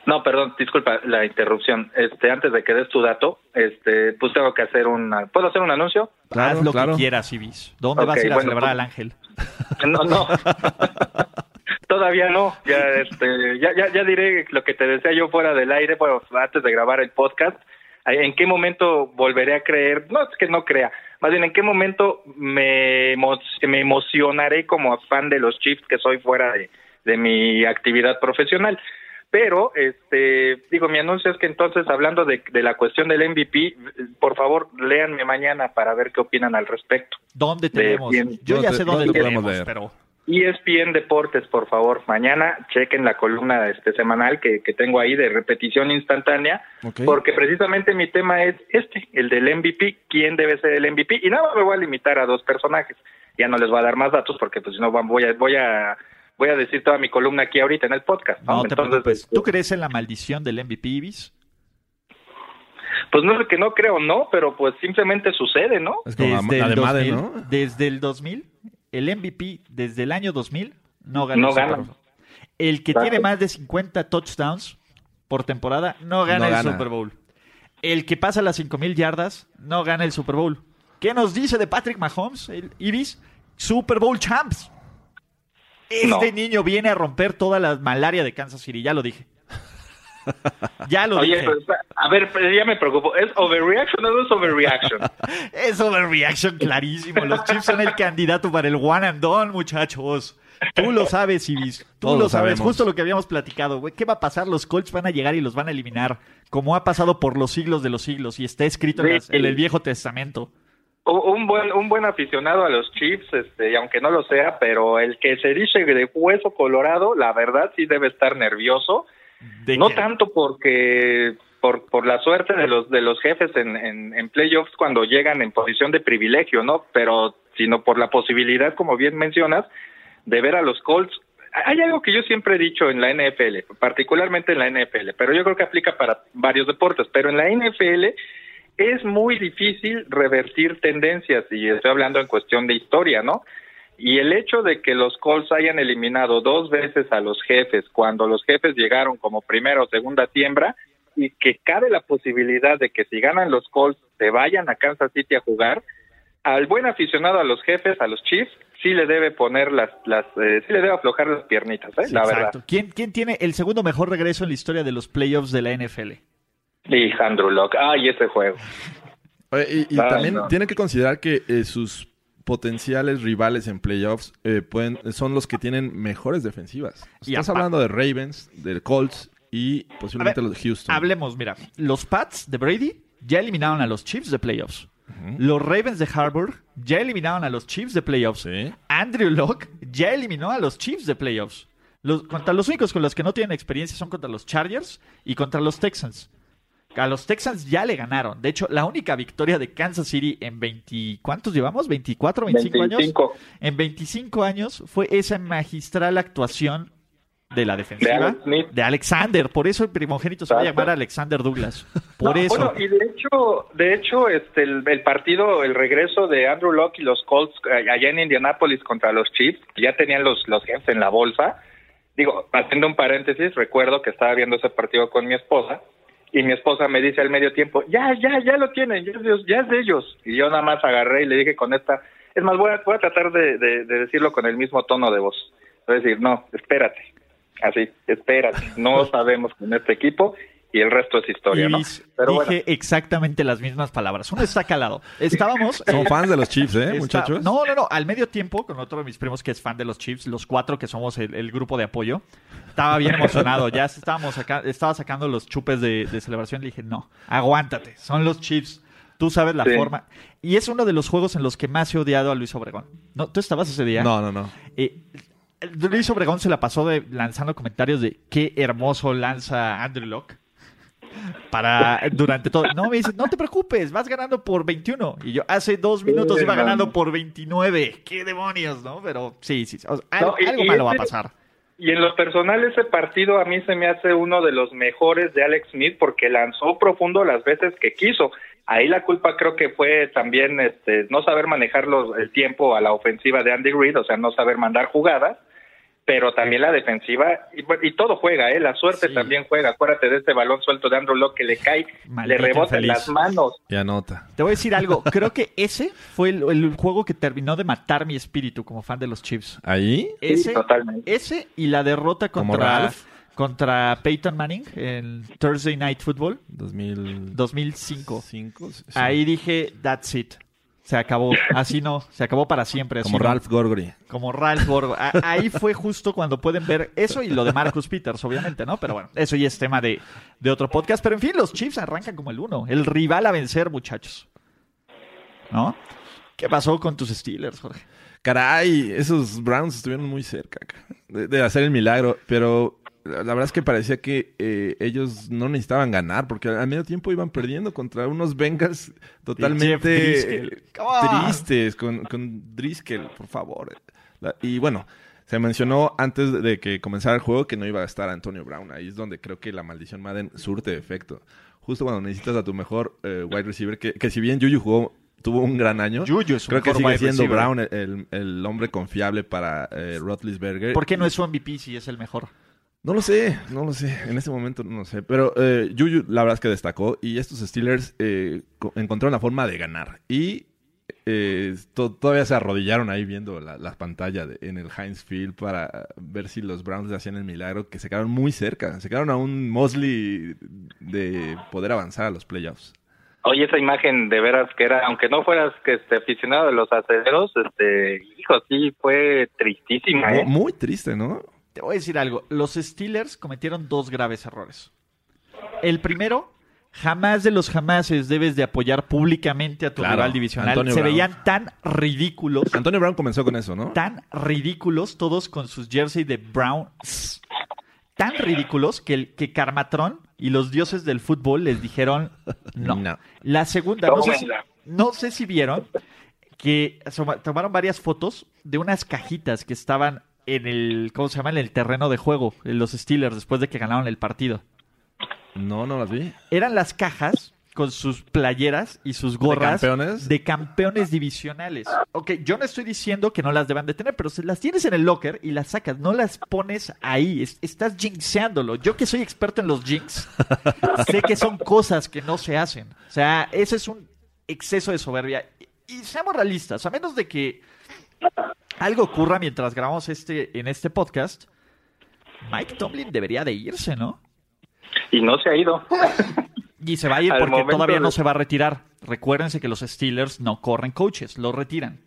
No, perdón, disculpa la interrupción. Este, antes de que des tu dato, este, pues tengo que hacer una, ¿puedo hacer un anuncio? Claro, Haz lo claro. que quieras, Ibis. ¿Dónde vas a ir a bueno, celebrar pues- al ángel? No, no. Todavía no. Ya, este, ya, ya, ya diré lo que te decía yo fuera del aire, bueno, antes de grabar el podcast. ¿En qué momento volveré a creer? No, es que no crea. Más bien, ¿en qué momento me, emo- me emocionaré como fan de los Chiefs que soy fuera de, de mi actividad profesional? Pero, este, digo, mi anuncio es que entonces, hablando de, de la cuestión del MVP, por favor, léanme mañana para ver qué opinan al respecto. ¿Dónde De tenemos? Yo ya ¿Dónde- sé dónde dónde lo podemos tenemos, leer? pero ESPN Deportes, por favor, mañana chequen la columna este semanal que, que tengo ahí de repetición instantánea, porque precisamente mi tema es este, el del MVP, quién debe ser el MVP, y nada me voy a limitar a dos personajes. Ya no les voy a dar más datos porque pues si no van- voy a voy a voy a decir toda mi columna aquí ahorita en el podcast. no, ¿no? te Entonces, preocupes. ¿Tú crees en la maldición del MVP, Ibis? pues no es que no creo, no, pero pues simplemente sucede, ¿no? Es como Desde la el de Madden, 2000, ¿no? Desde el 2000, el MVP desde el año 2000 no gana No el Super gana. Bowl. El que tiene más de 50 touchdowns por temporada no gana No el gana. Super Bowl. El que pasa las 5000 yardas no gana el Super Bowl. ¿Qué nos dice de Patrick Mahomes, el Ibis? Super Bowl champs. Este No. niño viene a romper toda la malaria de Kansas City, ya lo dije. Ya lo Oye, dije. a ver, pero ya me preocupo, ¿es overreaction o no es overreaction? Es overreaction clarísimo. Los Chiefs son el candidato para el one and done, muchachos. Tú lo sabes, Ibis. Tú Todos lo sabes. sabemos. Justo lo que habíamos platicado, güey. ¿Qué va a pasar? Los Colts van a llegar y los van a eliminar. Como ha pasado por los siglos de los siglos. Y está escrito en, Sí. las- en el Viejo Testamento. Un buen un buen aficionado a los Chiefs, este, y aunque no lo sea, pero el que se dice de hueso colorado, la verdad sí debe estar nervioso, ¿De no qué? tanto porque por por la suerte de los de los jefes en, en, en playoffs cuando llegan en posición de privilegio, ¿no? Pero sino por la posibilidad, como bien mencionas, de ver a los Colts. Hay algo que yo siempre he dicho en la NFL, particularmente en la NFL, pero yo creo que aplica para varios deportes, pero en la NFL es muy difícil revertir tendencias y estoy hablando en cuestión de historia, ¿no? Y el hecho de que los Colts hayan eliminado dos veces a los jefes cuando los jefes llegaron como primera o segunda siembra y que cabe la posibilidad de que si ganan los Colts se vayan a Kansas City a jugar, al buen aficionado a los jefes, a los Chiefs, sí le debe poner las, las eh, sí le debe aflojar las piernitas, ¿eh? Sí, la exacto. verdad. ¿Quién, ¿Quién tiene el segundo mejor regreso en la historia de los playoffs de la NFL? Y Andrew Locke, ay, ese juego. Oye, y y Ay, también no. tienen que considerar que eh, sus potenciales rivales en playoffs eh, pueden, son los que tienen mejores defensivas. Y Estás hablando de Ravens, de Colts y posiblemente ver, los de Houston. Hablemos, mira. Los Pats de Brady ya eliminaron a los Chiefs de playoffs. Los Ravens de Harvard ya eliminaron a los Chiefs de playoffs. Sí. Andrew Locke ya eliminó a los Chiefs de playoffs. Los, contra los únicos con los que no tienen experiencia son contra los Chargers y contra los Texans. A los Texans ya le ganaron. De hecho, la única victoria de Kansas City en 20... ¿Cuántos llevamos? ¿24, 25, 25. años? En 25 años fue esa magistral actuación de la defensiva De Alexander. Por eso el primogénito se va a llamar Alexander Douglas. Por No, eso. Bueno, y de hecho, de hecho este, el, el partido, el regreso de Andrew Locke y los Colts eh, allá en Indianapolis contra los Chiefs, que ya tenían los, los jefes en la bolsa. Digo, haciendo un paréntesis, recuerdo que estaba viendo ese partido con mi esposa y mi esposa me dice al medio tiempo, ya, ya, ya lo tienen, ya es de, ellos- ya es de ellos. Y yo nada más agarré y le dije con esta, es más, voy a, voy a tratar de, de- de decirlo con el mismo tono de voz. Voy a decir, no, espérate, así, espérate, no sabemos con este equipo y el resto es historia, Y ¿no? dije Pero bueno. exactamente las mismas palabras. Uno está calado. Estábamos. Son fans de los Chiefs, ¿eh, Está- muchachos? No, no, no. Al medio tiempo, con otro de mis primos que es fan de los Chiefs, los cuatro que somos el, el grupo de apoyo, estaba bien emocionado. Ya estábamos estaba sacando los chupes de, de celebración. Le dije, no, aguántate. Son los Chiefs. Tú sabes la Sí. forma. Y es uno de los juegos en los que más he odiado a Luis Obregón. ¿No? ¿Tú estabas ese día? No, no, no. Eh, Luis Obregón se la pasó de lanzando comentarios de qué hermoso lanza Andrew Locke. Para durante todo. No, me dice, no te preocupes, vas ganando por 21. Y yo hace dos minutos Sí, iba ganando por 29. ¡Qué demonios, no! Pero sí, sí. o sea, algo No, y- algo y malo va a ese- pasar. Y en lo personal ese partido a mí se me hace uno de los mejores de Alex Smith porque lanzó profundo las veces que quiso. Ahí la culpa creo que fue también este, no saber manejar los- el tiempo a la ofensiva de Andy Reid, o sea, no saber mandar jugadas, pero también la defensiva, y, todo juega, ¿eh? la suerte Sí. también juega. Acuérdate de este balón suelto de Andrew Locke que le cae, Maldito le rebota en las manos. Y anota. Te voy a decir algo. Creo que ese fue el, el juego que terminó de matar mi espíritu como fan de los Chiefs. ¿Ahí? Ese, totalmente. ese y la derrota contra, contra Peyton Manning en Thursday Night Football 2005. 2005. sí. Ahí dije, that's it. Se acabó. Así no, se acabó para siempre. así Como no. Ralph Gorgory. Como Ralph Borgo. A- Ahí fue justo cuando pueden ver eso y lo de Marcus Peters, obviamente, ¿no? Pero bueno, eso ya es tema de, de otro podcast. Pero en fin, los Chiefs arrancan como el uno. El rival a vencer, muchachos. ¿No? ¿Qué pasó con tus Steelers, Jorge? Caray, esos Browns estuvieron muy cerca ca, de, de hacer el milagro, pero la verdad es que parecía que eh, ellos no necesitaban ganar, porque al medio tiempo iban perdiendo contra unos Bengals totalmente Driscoll. eh, tristes, con, con Driscoll, por favor. La- y bueno, se mencionó antes de que comenzara el juego que no iba a estar Antonio Brown. Ahí es donde creo que la maldición Madden surte efecto. Justo cuando necesitas a tu mejor eh, wide receiver, que, que si bien Juju jugó, tuvo un gran año. Es Creo que sigue siendo receiver. Brown el, el- el hombre confiable para eh, Roethlisberger. ¿Por qué no es su MVP si es el mejor? No lo sé, no lo sé. En este momento no lo sé. Pero eh, Juju, la verdad es que destacó. Y estos Steelers eh, co- encontraron la forma de ganar. Y eh, to- todavía se arrodillaron ahí viendo la, la pantalla de- en el Heinz Field para ver si los Browns le hacían el milagro. Que se quedaron muy cerca. Se quedaron a un Mosley de poder avanzar a los playoffs. Oye, esa imagen de veras que era, aunque no fueras que este aficionado de los aceleros, este, hijo, sí fue tristísima, Mu- ¿eh? Muy triste, ¿no? Te voy a decir algo. Los Steelers cometieron dos graves errores. El primero, jamás de los jamases debes de apoyar públicamente a tu Claro, rival divisional. Antonio Se Brown. veían tan ridículos, Antonio Brown comenzó con eso, ¿no? tan ridículos todos con sus jerseys de Browns. Tan ridículos que, el, que Carmatron y los dioses del fútbol les dijeron no. No. La segunda, no sé, si, Tómenla. no sé si vieron que tomaron varias fotos de unas cajitas que estaban en el, ¿cómo se llama? En el terreno de juego, en los Steelers, después de que ganaron el partido. No, no las vi. Eran las cajas con sus playeras y sus gorras campeones? de campeones divisionales. Ok, yo no estoy diciendo que no las deban de tener, pero si las tienes en el locker y las sacas, no las pones ahí, es- estás jinxeándolo. Yo que soy experto en los jinx, sé que son cosas que no se hacen. O sea, ese es un exceso de soberbia. Y, y seamos realistas, a menos de que algo ocurra mientras grabamos este en este podcast, Mike Tomlin debería de irse, ¿no? Y no se ha ido. Y se va a ir Al porque todavía no se va a retirar. Recuérdense que los Steelers no corren coaches, los retiran.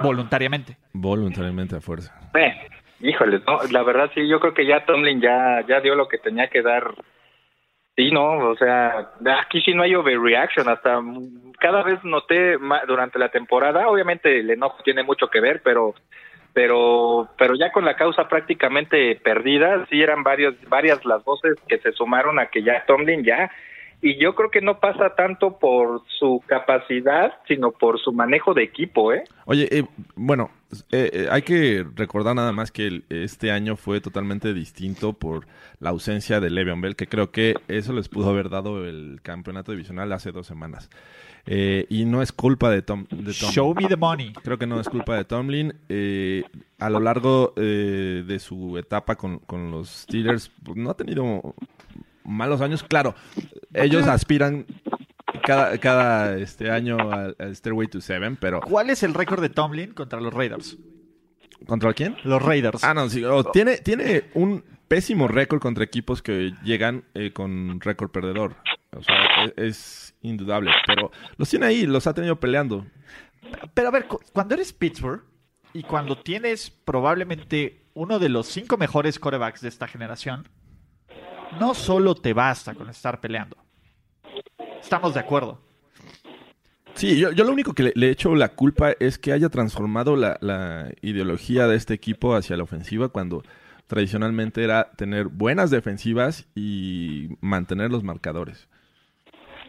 Voluntariamente. Voluntariamente a fuerza. Eh, híjole, no, la verdad sí, yo creo que ya Tomlin ya, ya dio lo que tenía que dar. Sí, no, o sea, aquí sí no hay overreaction, hasta cada vez noté durante la temporada, obviamente el enojo tiene mucho que ver, pero pero pero ya con la causa prácticamente perdida, sí eran varios varias las voces que se sumaron a que ya Tomlin ya y yo creo que no pasa tanto por su capacidad, sino por su manejo de equipo, ¿eh? Oye, eh, bueno, eh, eh, hay que recordar nada más que este año fue totalmente distinto por la ausencia de Le'Veon Bell, que creo que eso les pudo haber dado el campeonato divisional hace dos semanas. y no es culpa de, Tom, de Show me the money. Creo que no es culpa de Tomlin. a lo largo de su etapa con, con los Steelers, pues, no ha tenido malos años. Claro, ellos aspiran cada, cada este año al, Stairway to Seven, pero... ¿Cuál es el récord de Tomlin contra los Raiders? ¿Contra quién? Los Raiders. Ah, no, sí. Oh, tiene, tiene un pésimo récord contra equipos que llegan eh, con récord perdedor. O sea, es, es, indudable. Pero los tiene ahí, los ha tenido peleando. Pero a ver, cuando eres Pittsburgh y cuando tienes probablemente uno de los cinco mejores corebacks de esta generación, no solo te basta con estar peleando. Estamos de acuerdo. Sí, yo, lo único que le, he hecho la culpa es que haya transformado la, ideología de este equipo hacia la ofensiva cuando tradicionalmente era tener buenas defensivas y mantener los marcadores.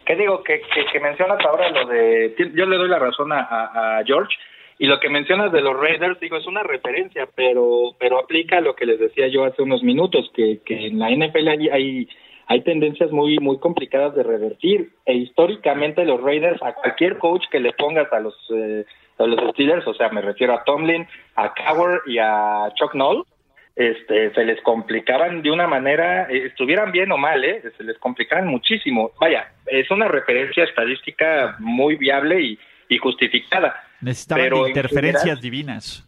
¿Qué digo? Que, que, mencionas ahora lo de... Yo le doy la razón a, a George y lo que mencionas de los Raiders, digo, es una referencia, pero pero aplica lo que les decía yo hace unos minutos, que, que en la NFL hay, hay, hay tendencias muy muy complicadas de revertir. E históricamente los Raiders, a cualquier coach que le pongas a los, eh, a los Steelers, o sea, me refiero a Tomlin, a Cowher y a Chuck Noll, este, se les complicaban de una manera, eh, estuvieran bien o mal, ¿eh? se les complicaban muchísimo. Vaya, es una referencia estadística muy viable y, y justificada Necesitaban interferencias divinas.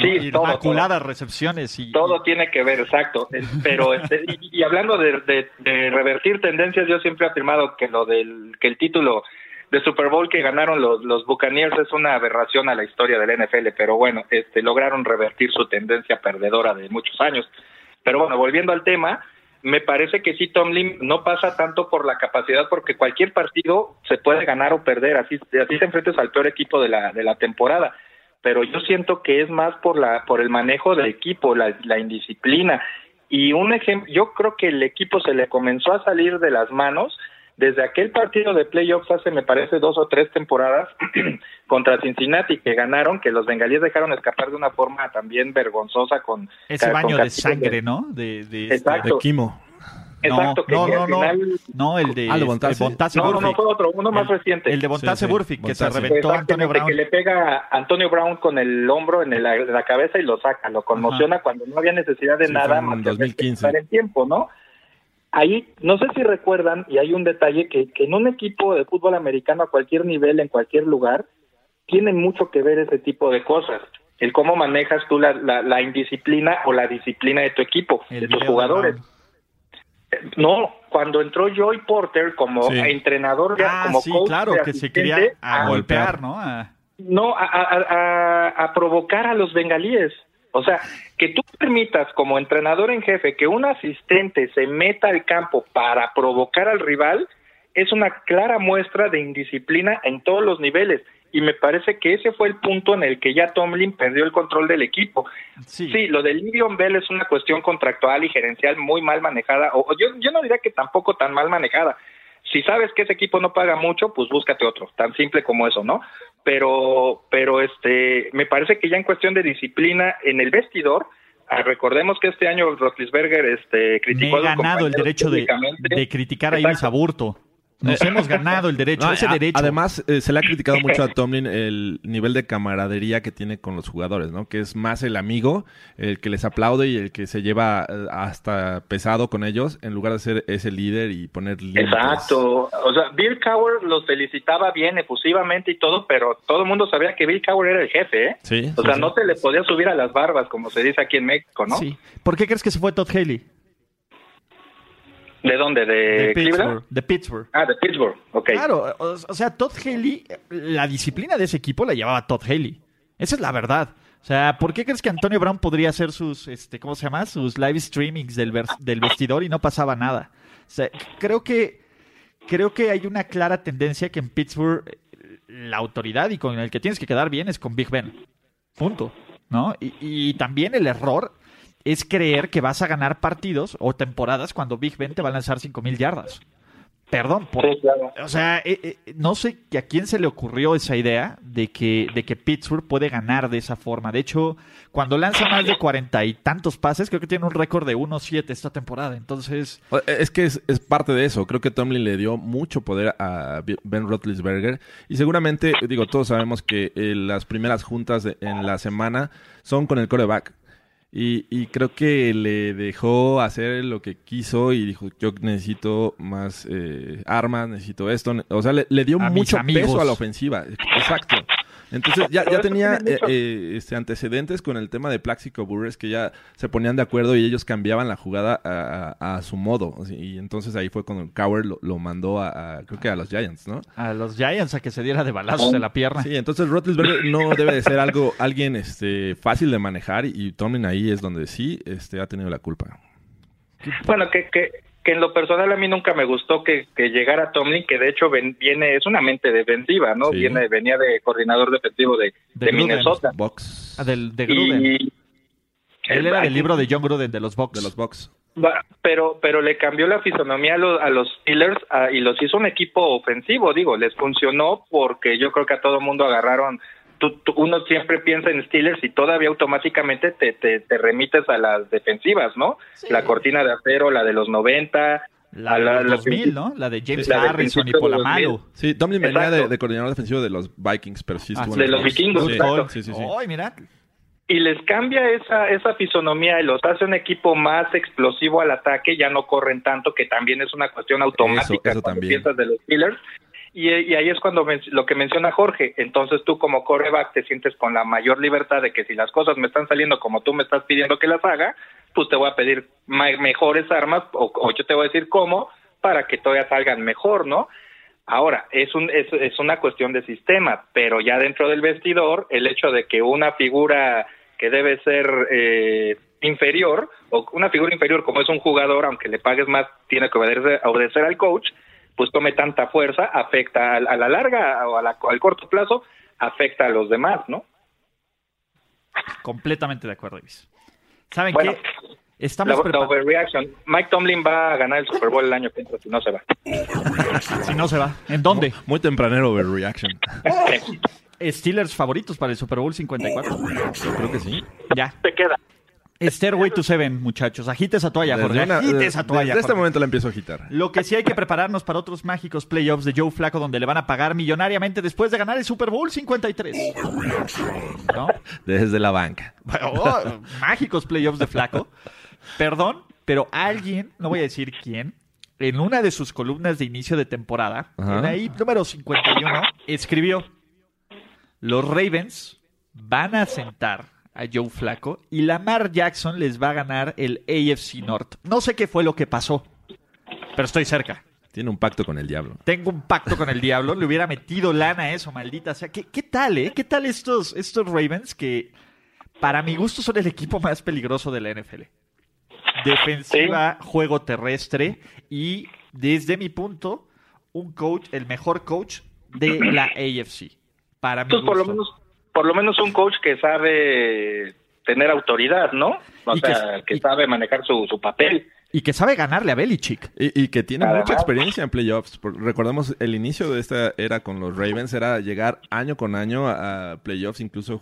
Sí, Inmaculadas recepciones. Y, todo tiene que ver, exacto. Pero este, y, hablando de, revertir tendencias, yo siempre he afirmado que lo del que el título de Super Bowl que ganaron los, los Buccaneers es una aberración a la historia del NFL, pero bueno, este lograron revertir su tendencia perdedora de muchos años. Pero bueno, volviendo al tema, me parece que sí, Tomlin no pasa tanto por la capacidad, porque cualquier partido se puede ganar o perder, así, así te enfrentes al peor equipo de la, de la temporada. Pero yo siento que es más por, la, por el manejo del equipo, la, la indisciplina. Y un ejemplo, yo creo que el equipo se le comenzó a salir de las manos desde aquel partido de playoffs hace, me parece, dos o tres temporadas contra Cincinnati que ganaron, que los bengalíes dejaron escapar de una forma también vergonzosa con... Ese baño de sangre, ¿no? De, de, este, de Kimo. Exacto, no, no, no, no, el de, ah, el Bontase. No, no, fue otro, uno más reciente. El de Bontase sí, que se reventó a Antonio Brown. que le pega a Antonio Brown con el hombro en, la cabeza y lo saca, lo conmociona cuando no había necesidad de nada más en 2015. el tiempo, ¿no? Ahí no sé si recuerdan, y hay un detalle que, que en un equipo de fútbol americano a cualquier nivel, en cualquier lugar, tiene mucho que ver ese tipo de cosas. El cómo manejas tú la, la, indisciplina o la disciplina de tu equipo, de tus jugadores. no, cuando entró Joy Porter como entrenador, ah, como sí, claro, que se quería a, golpear, ¿no? No, a, a, a, provocar a los bengalíes. O sea, que tú permitas como entrenador en jefe que un asistente se meta al campo para provocar al rival es una clara muestra de indisciplina en todos los niveles. Y me parece que ese fue el punto en el que ya Tomlin perdió el control del equipo. Sí, lo de Livion Bell es una cuestión contractual y gerencial muy mal manejada, o yo, yo no diría que tampoco tan mal manejada, si sabes que ese equipo no paga mucho, pues búscate otro, tan simple como eso, ¿no? Pero, pero este, me parece que ya en cuestión de disciplina en el vestidor, ah, recordemos que este año Rotlisberger este, criticó Me he ganado el derecho de, de criticar a Iris Aburto. Nos hemos ganado el derecho, ese derecho. Además, eh, se le ha criticado mucho a Tomlin el nivel de camaradería que tiene con los jugadores, ¿no? Que es más el amigo, el que les aplaude y el que se lleva eh, hasta pesado con ellos, en lugar de ser ese líder y poner límites. Exacto. O sea, Bill Cowher los felicitaba bien efusivamente y todo, pero todo el mundo sabía que Bill Cowher era el jefe, ¿eh? Sí. O sea, no se le podía subir a las barbas, como se dice aquí en México, ¿no? Sí. ¿Por qué crees que se fue Todd Haley? ¿De dónde? ¿De, Pittsburgh. De Pittsburgh. Ah, de Pittsburgh, ok. Claro, o, sea, Todd Haley, la disciplina de ese equipo la llevaba Todd Haley. Esa es la verdad. O sea, ¿por qué crees que Antonio Brown podría hacer sus, este, ¿cómo se llama? Sus live streamings del, del vestidor y no pasaba nada? sea, creo que creo que hay una clara tendencia que en Pittsburgh eh, la autoridad y con el que tienes que quedar bien es con Big Ben. Punto. ¿No? Y, y también el error es creer que vas a ganar partidos o temporadas cuando Big Ben te va a lanzar 5000 yardas. Perdón, por, Sí, claro. o sea, eh, eh, no sé a quién se le ocurrió esa idea de que, de que Pittsburgh puede ganar de esa forma. De hecho, cuando lanza más de cuarenta y tantos pases, creo que tiene un récord de 1-7 esta temporada. Entonces, O- Es que es, es parte de eso. Creo que Tomlin le dio mucho poder a Ben Roethlisberger. Y seguramente, digo, todos sabemos que eh, las primeras juntas de- en la semana son con el coreback. Y, y creo que le dejó hacer lo que quiso y dijo, yo necesito más eh, armas, necesito esto. O sea, le, le dio A mucho peso a la ofensiva. Exacto. Entonces ya, ya tenía eh, eh, este, antecedentes con el tema de Plaxico Burress que ya se ponían de acuerdo y ellos cambiaban la jugada a, a- a su modo. Y entonces ahí fue cuando Cowher lo, lo mandó a, a- creo que a los Giants, ¿no? a los Giants a que se diera de balazos en la pierna. Sí, entonces Roethlisberger no debe de ser algo alguien este fácil de manejar y, y Tomlin ahí es donde sí este ha tenido la culpa. Bueno, que, que, que en lo personal a mí nunca me gustó que, que llegara Tomlin, que de hecho ven- viene, es una mente defensiva, ¿no? Sí. Viene, venía de coordinador defensivo de, De de. Minnesota. Box Ah, del, de Gruden. Y, Él era del libro de John Gruden de los Bucks. de los Bucks. Va, Pero, pero le cambió la fisonomía a los, a los Steelers ah, y los hizo un equipo ofensivo, digo, les funcionó porque yo creo que a todo mundo agarraron, tú- tú- uno siempre piensa en Steelers y todavía automáticamente te, te, te remites a las defensivas, ¿no? La cortina de acero, la de los 90, La de la- los la 2000, ¿no? La de James la Harrison y de los Polamalu. Sí, Tomlin venía de, de coordinador defensivo de los Vikings, pero sí Ah, sí. De los vikingos, Sí, exacto. sí, sí, sí. Ay, mira. y les cambia esa esa fisonomía y los hace un equipo más explosivo al ataque, ya no corren tanto, que también es una cuestión automática Eso- eso cuando también. piensas de los Steelers. Y, ahí es cuando men- lo que menciona Jorge, entonces tú como coreback te sientes con la mayor libertad de que si las cosas me están saliendo como tú me estás pidiendo que las haga, pues te voy a pedir mejores armas o, yo te voy a decir cómo para que todavía salgan mejor, ¿no? Ahora, es, un, es una cuestión de sistema, pero ya dentro del vestidor, el hecho de que una figura que debe ser eh, inferior, o una figura inferior como es un jugador, aunque le pagues más, tiene que obedecer, obedecer al coach, pues tome tanta fuerza, afecta a, a la larga o a la- al corto plazo, afecta a los demás, ¿no? Completamente de acuerdo, Ibis. ¿Saben Bueno, qué? Estamos La, la overreaction. Mike Tomlin va a ganar el Super Bowl el año que entra, si no se va. Si no se va. ¿En dónde? Muy tempranero overreaction. Steelers favoritos para el Super Bowl 54. Creo que sí. Ya. Te queda. Stairway to Seven, muchachos. Agite esa toalla, Jorge. Una- Agite esa toalla. desde este momento la empiezo a agitar. Lo que sí hay que prepararnos para otros mágicos playoffs de Joe Flaco donde le van a pagar millonariamente después de ganar el Super Bowl 53. ¿No? Desde la banca. Oh, mágicos playoffs de Flaco. Perdón, pero alguien, no voy a decir quién, en una de sus columnas de inicio de temporada, Ajá. en ahí número 51, escribió: Los Ravens van a sentar a Joe Flaco y Lamar Jackson les va a ganar el AFC North. No sé qué fue lo que pasó, pero estoy cerca. Tiene un pacto con el diablo. Tengo un pacto con el diablo, le hubiera metido lana a eso, maldita sea. ¿Qué, qué tal, eh? ¿Qué tal estos, estos Ravens que, para mi gusto, son el equipo más peligroso de la NFL? Defensiva, juego terrestre y, desde mi punto, un coach, el mejor coach de la AFC. Para mi por lo gusto. menos, por lo menos un coach que sabe tener autoridad, ¿no? O que- sea, que, y- sabe manejar su, su papel. Y que sabe ganarle a Belichick. Y, y que tiene Además- mucha experiencia en playoffs. Recordemos, el inicio de esta era con los Ravens era llegar año con año a, playoffs, incluso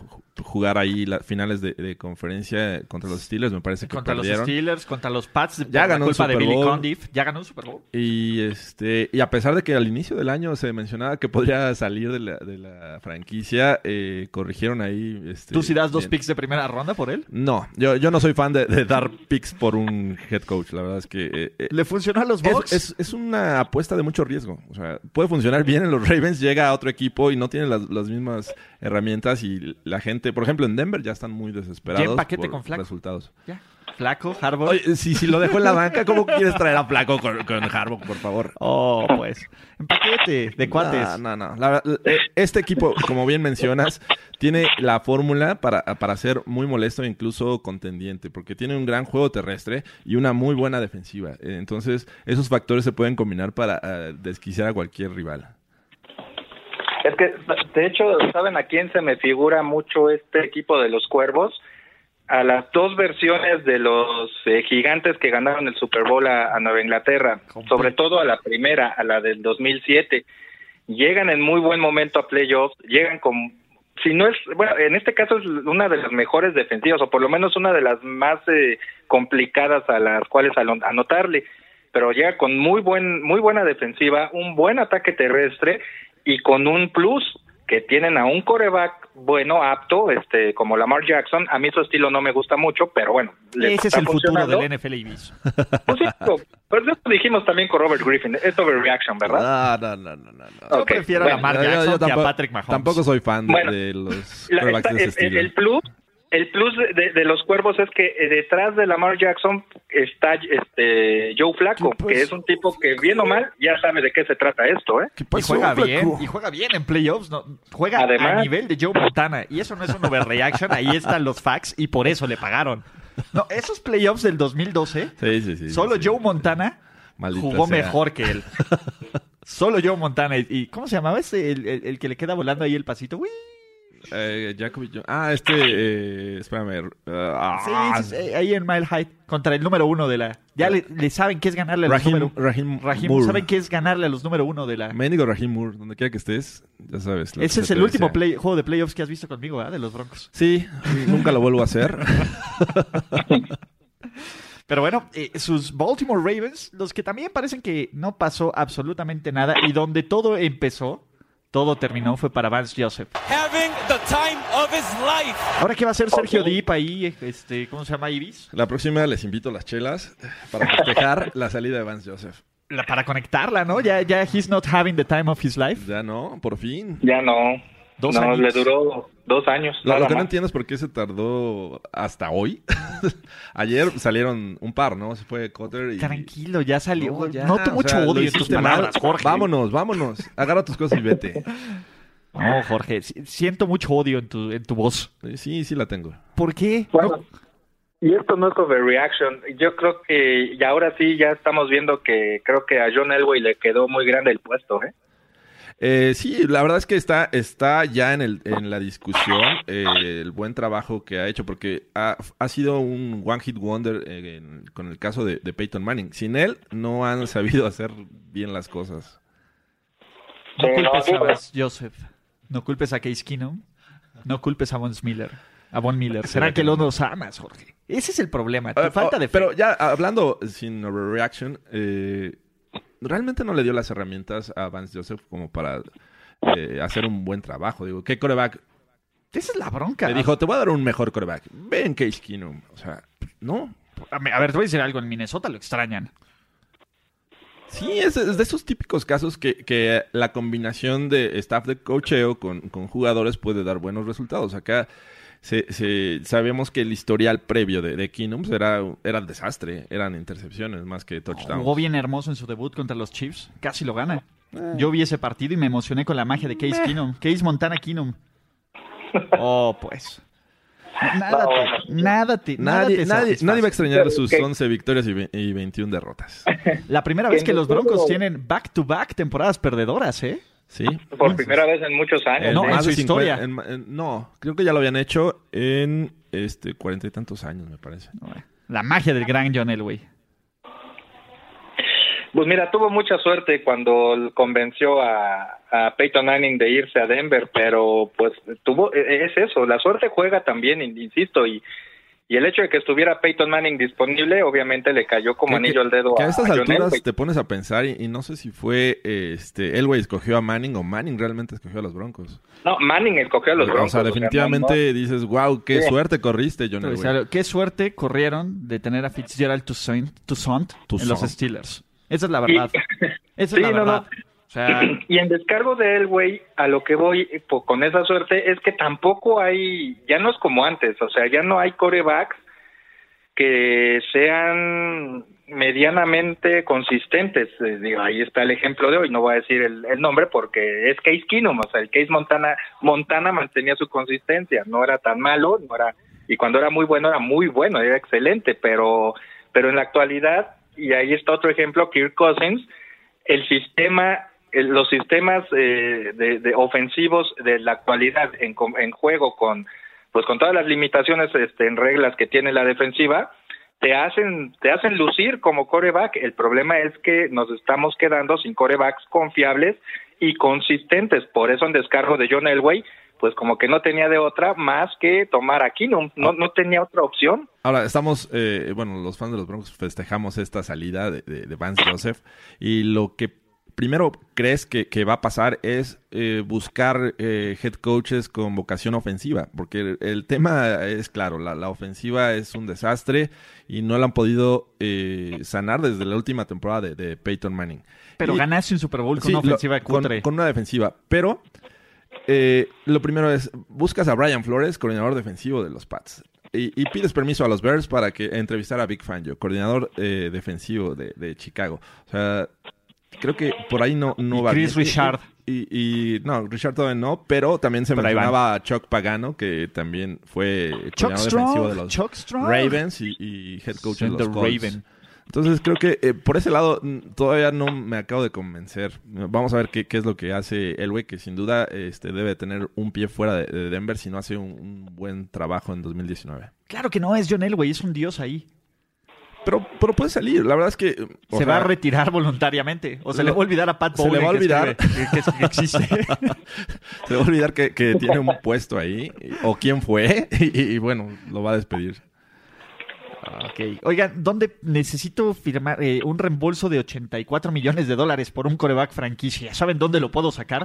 jugar ahí las finales de, de conferencia contra los Steelers, me parece que Contra los perdieron. Steelers, contra los Pats, Ya por ganó un culpa de Billy. Condiff. Ya ganó un Super Bowl. Y este y a pesar de que al inicio del año se mencionaba que podría salir de la, de la franquicia, eh, corrigieron ahí. Este, ¿Tú sí das dos bien. picks de primera ronda por él? No, yo, yo no soy fan de, de dar picks por un head coach. La verdad es que eh, eh, ¿Le funcionó a los es, Bucks? es- es una apuesta de mucho riesgo. O sea, puede funcionar bien en los Ravens, llega a otro equipo y no tiene las, las mismas herramientas y la gente, por ejemplo, en Denver ya están muy desesperados Ya paquete por con Flaco. resultados. Ya. Flaco, Harbaugh. Oye, si, si lo dejó en la banca, ¿cómo quieres traer a Flaco con, con Harbaugh, por favor? Oh, pues. En paquete, de cuates. No, no, no. La- la- eh, este equipo, como bien mencionas, tiene la fórmula para, para ser muy molesto e incluso contendiente, porque tiene un gran juego terrestre y una muy buena defensiva. Entonces, esos factores se pueden combinar para eh, desquiciar a cualquier rival. Es que, de hecho, ¿saben a quién se me figura mucho este equipo de los Cuervos? A las dos versiones de los eh, gigantes que ganaron el Super Bowl a, a Nueva Inglaterra, sobre todo a la primera, a la del 2007. Llegan en muy buen momento a playoffs, llegan con, si no es, bueno, en este caso es una de las mejores defensivas, o por lo menos una de las más eh, complicadas a las cuales anotarle, pero llega con muy buen, muy buena defensiva, un buen ataque terrestre y con un plus que tienen a un coreback bueno, apto, este, como Lamar Jackson. A mí su estilo no me gusta mucho, pero bueno. Ese es está el futuro del NFL Ibis. Pues sí, pero- pero eso dijimos también con Robert Griffin. Es overreaction, ¿verdad? No, no, no, no, no. no. Yo prefiero bueno, a Lamar Yo- yo- yo Jackson que a tampoco- Patrick Mahomes. Tampoco soy fan de, Bueno, de los La- ese el, el- estilo. el plus el plus de, de los cuervos es que eh, detrás de Lamar Jackson está este Joe Flaco, ¿Qué pues? que es un tipo que bien o mal ya sabe de qué se trata esto, ¿eh? ¿Qué Y juega flaco? bien, y juega bien en playoffs, ¿no? juega a nivel de Joe Montana, y eso no es un overreaction, ahí están los facts, y por eso le pagaron. No, esos playoffs del 2012, Sí, sí, sí. solo sí. Joe Montana Maldita jugó sea. mejor que él. Solo Joe Montana, y, y ¿cómo se llamaba ese? El, el- el que le queda volando ahí el pasito, Uy. Eh. Ah, este. Eh, espérame. ah, Sí, sí, ahí en Mile High, contra el número uno de la... Ya le, le saben qué es ganarle a los Raheem, número Raheem, Moore. ¿saben qué es ganarle a los número uno de la... Mendigo Raheem Moore, donde quiera que estés, ya sabes. Ese se es el último play- juego de playoffs que has visto conmigo, ¿ah? De los Broncos. Sí, nunca lo vuelvo a hacer. Pero bueno, eh, sus Baltimore Ravens, los que también parecen que no pasó absolutamente nada y donde todo empezó, todo terminó fue para Vance Joseph. having the time of his life. Ahora qué va a hacer Sergio Dip ahí, este, ¿cómo se llama Ibis? La próxima les invito a las chelas para festejar la salida de Vance Joseph. La- para conectarla, ¿no? Ya, ya he's not having the time of his life. Ya no, por fin. Ya no. Dos no, años. le duró dos años. Lo, que no más. entiendo es por qué se tardó hasta hoy. Ayer salieron un par, ¿no? Se fue Cotter y... Tranquilo, ya salió. No, ya, Noto o mucho sea, odio en tus palabras, Jorge. Vámonos, vámonos. Agarra tus cosas y vete. No, Jorge, si- siento mucho odio en tu, en tu voz. Sí, sí la tengo. ¿Por qué? Bueno, y esto no es overreaction. Yo creo que, y ahora sí, ya estamos viendo que creo que a John Elway le quedó muy grande el puesto, ¿eh? Eh, sí, la verdad es que está, está ya en, el, en la discusión eh, el buen trabajo que ha hecho, porque ha, ha sido un one hit wonder eh, en- con el caso de, de Peyton Manning. Sin él, no han sabido hacer bien las cosas. No culpes no, a Vance Joseph. No culpes a Case Keenum. No culpes a Von Miller. A Von Miller. ¿Será que los amas, Jorge? Ese es el problema. Tu Ah, falta oh, de fe. Pero ya hablando sin overreaction, eh, realmente no le dio las herramientas a Vance Joseph como para eh, hacer un buen trabajo. Digo, ¿qué coreback? Esa es la bronca. Le dijo, te voy a dar un mejor coreback. Ven, Case Keenum. O sea, no. A ver, te voy a decir algo. En Minnesota lo extrañan. Sí, es, es de esos típicos casos que, que la combinación de staff de cocheo con, con jugadores puede dar buenos resultados. Acá se, se- sabemos que el historial previo de, de Keenum era, era desastre. Eran intercepciones más que touchdowns. Jugó bien hermoso en su debut contra los Chiefs. Casi lo gana. Yo vi ese partido y me emocioné con la magia de Case Keenum. Case Montana Keenum. Oh, pues. Nada te, nada te, nada Nadie, te nadie, nadie va a extrañar sus ¿Qué? 11 victorias y, ve- y 21 derrotas. La primera vez que los Broncos tienen back-to-back temporadas perdedoras, ¿eh? ¿Sí? Por primera vez en muchos años. No, En en más su de 50 historia. en en- no, creo que ya lo habían hecho en este cuarenta y tantos años, me parece. La magia del gran John Elway. Pues mira, tuvo mucha suerte cuando convenció a, a Peyton Manning de irse a Denver, pero pues tuvo, e- es eso, la suerte juega también, in- insisto, y, y el hecho de que estuviera Peyton Manning disponible, obviamente le cayó como Que- anillo al dedo que a a, estas a John alturas Elway. te pones a pensar y, y no sé si fue este Elway escogió a Manning o Manning realmente escogió a los Broncos. No, Manning escogió a los Broncos. o sea, definitivamente dices, wow, qué Sí. suerte corriste, John algo. Qué suerte corrieron de tener a Fitzgerald Toussaint, Toussaint en los Toussaint. Steelers. Esa es la verdad. Esa Sí, es la no, no. Y en descargo de Elway, a lo que voy eh, con esa suerte es que tampoco hay, ya no es como antes, o sea, ya no hay corebacks que sean medianamente consistentes. Eh, digo, ahí está el ejemplo de hoy, no voy a decir el, nombre porque es Case Keenum, o sea, el Case Montana, Montana mantenía su consistencia, no era tan malo, no era y cuando era muy bueno era muy bueno, era excelente, pero pero en la actualidad y ahí está otro ejemplo, Kirk Cousins, el sistema los sistemas eh, de, ofensivos de la actualidad en, en juego con pues con todas las limitaciones este, en reglas que tiene la defensiva, te hacen, te hacen lucir como coreback. El problema es que nos estamos quedando sin corebacks confiables y consistentes. Por eso en descargo de John Elway, pues como que no tenía de otra más que tomar a Keenum. No, no tenía otra opción. Ahora, estamos, eh, bueno, los fans de los Broncos festejamos esta salida de, de Vance Joseph y lo que primero crees que, va a pasar es eh, buscar eh, head coaches con vocación ofensiva, porque el, tema es claro, la, ofensiva es un desastre y no la han podido eh, sanar desde la última temporada de, Peyton Manning. Pero ganaste un Super Bowl con una ofensiva con, con, una defensiva, pero lo primero es, buscas a Brian Flores, coordinador defensivo de los Pats. Y, pides permiso a los Bears para que entrevistar a Big Fangio, coordinador defensivo de, de Chicago. O sea, creo que por ahí no, no va Chris Richard. Y, no, Richard todavía no, pero también se mencionaba a Chuck Pagano, que también fue Chuck defensivo de los Ravens y, head coach de los Colts. Entonces creo que eh, por ese lado todavía no me acabo de convencer. Vamos a ver qué, qué es lo que hace Elway, que sin duda este, debe tener un pie fuera de, Denver si no hace un, un, buen trabajo en 2019. Claro que no es John Elway, es un dios ahí. Pero, pero puede salir. La verdad es que. Se va a retirar voluntariamente. O se le va a olvidar a Pat Bowlen Se le va a olvidar. Que, existe. se le va a olvidar que, tiene un puesto ahí. O quién fue. Y, bueno, lo va a despedir. Ok. Oigan, ¿dónde necesito firmar eh, un reembolso de 84 millones de dólares por un coreback franquicia? ¿Saben dónde lo puedo sacar?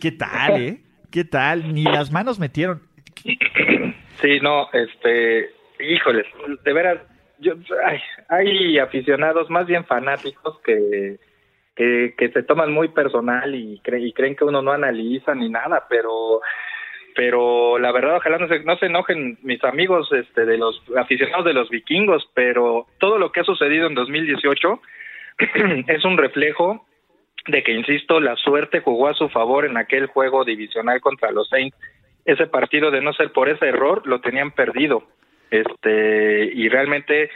¿Qué tal, eh? ¿Qué tal? Ni las manos metieron. Sí, no, este híjoles, de veras, yo, hay, aficionados, más bien fanáticos, que, que, se toman muy personal y, y creen que uno no analiza ni nada, pero pero la verdad ojalá no se, no se enojen mis amigos este de los aficionados de los vikingos, pero todo lo que ha sucedido en 2018 es un reflejo de que, insisto, la suerte jugó a su favor en aquel juego divisional contra los Saints. Ese partido, de no ser por ese error, lo tenían perdido este y realmente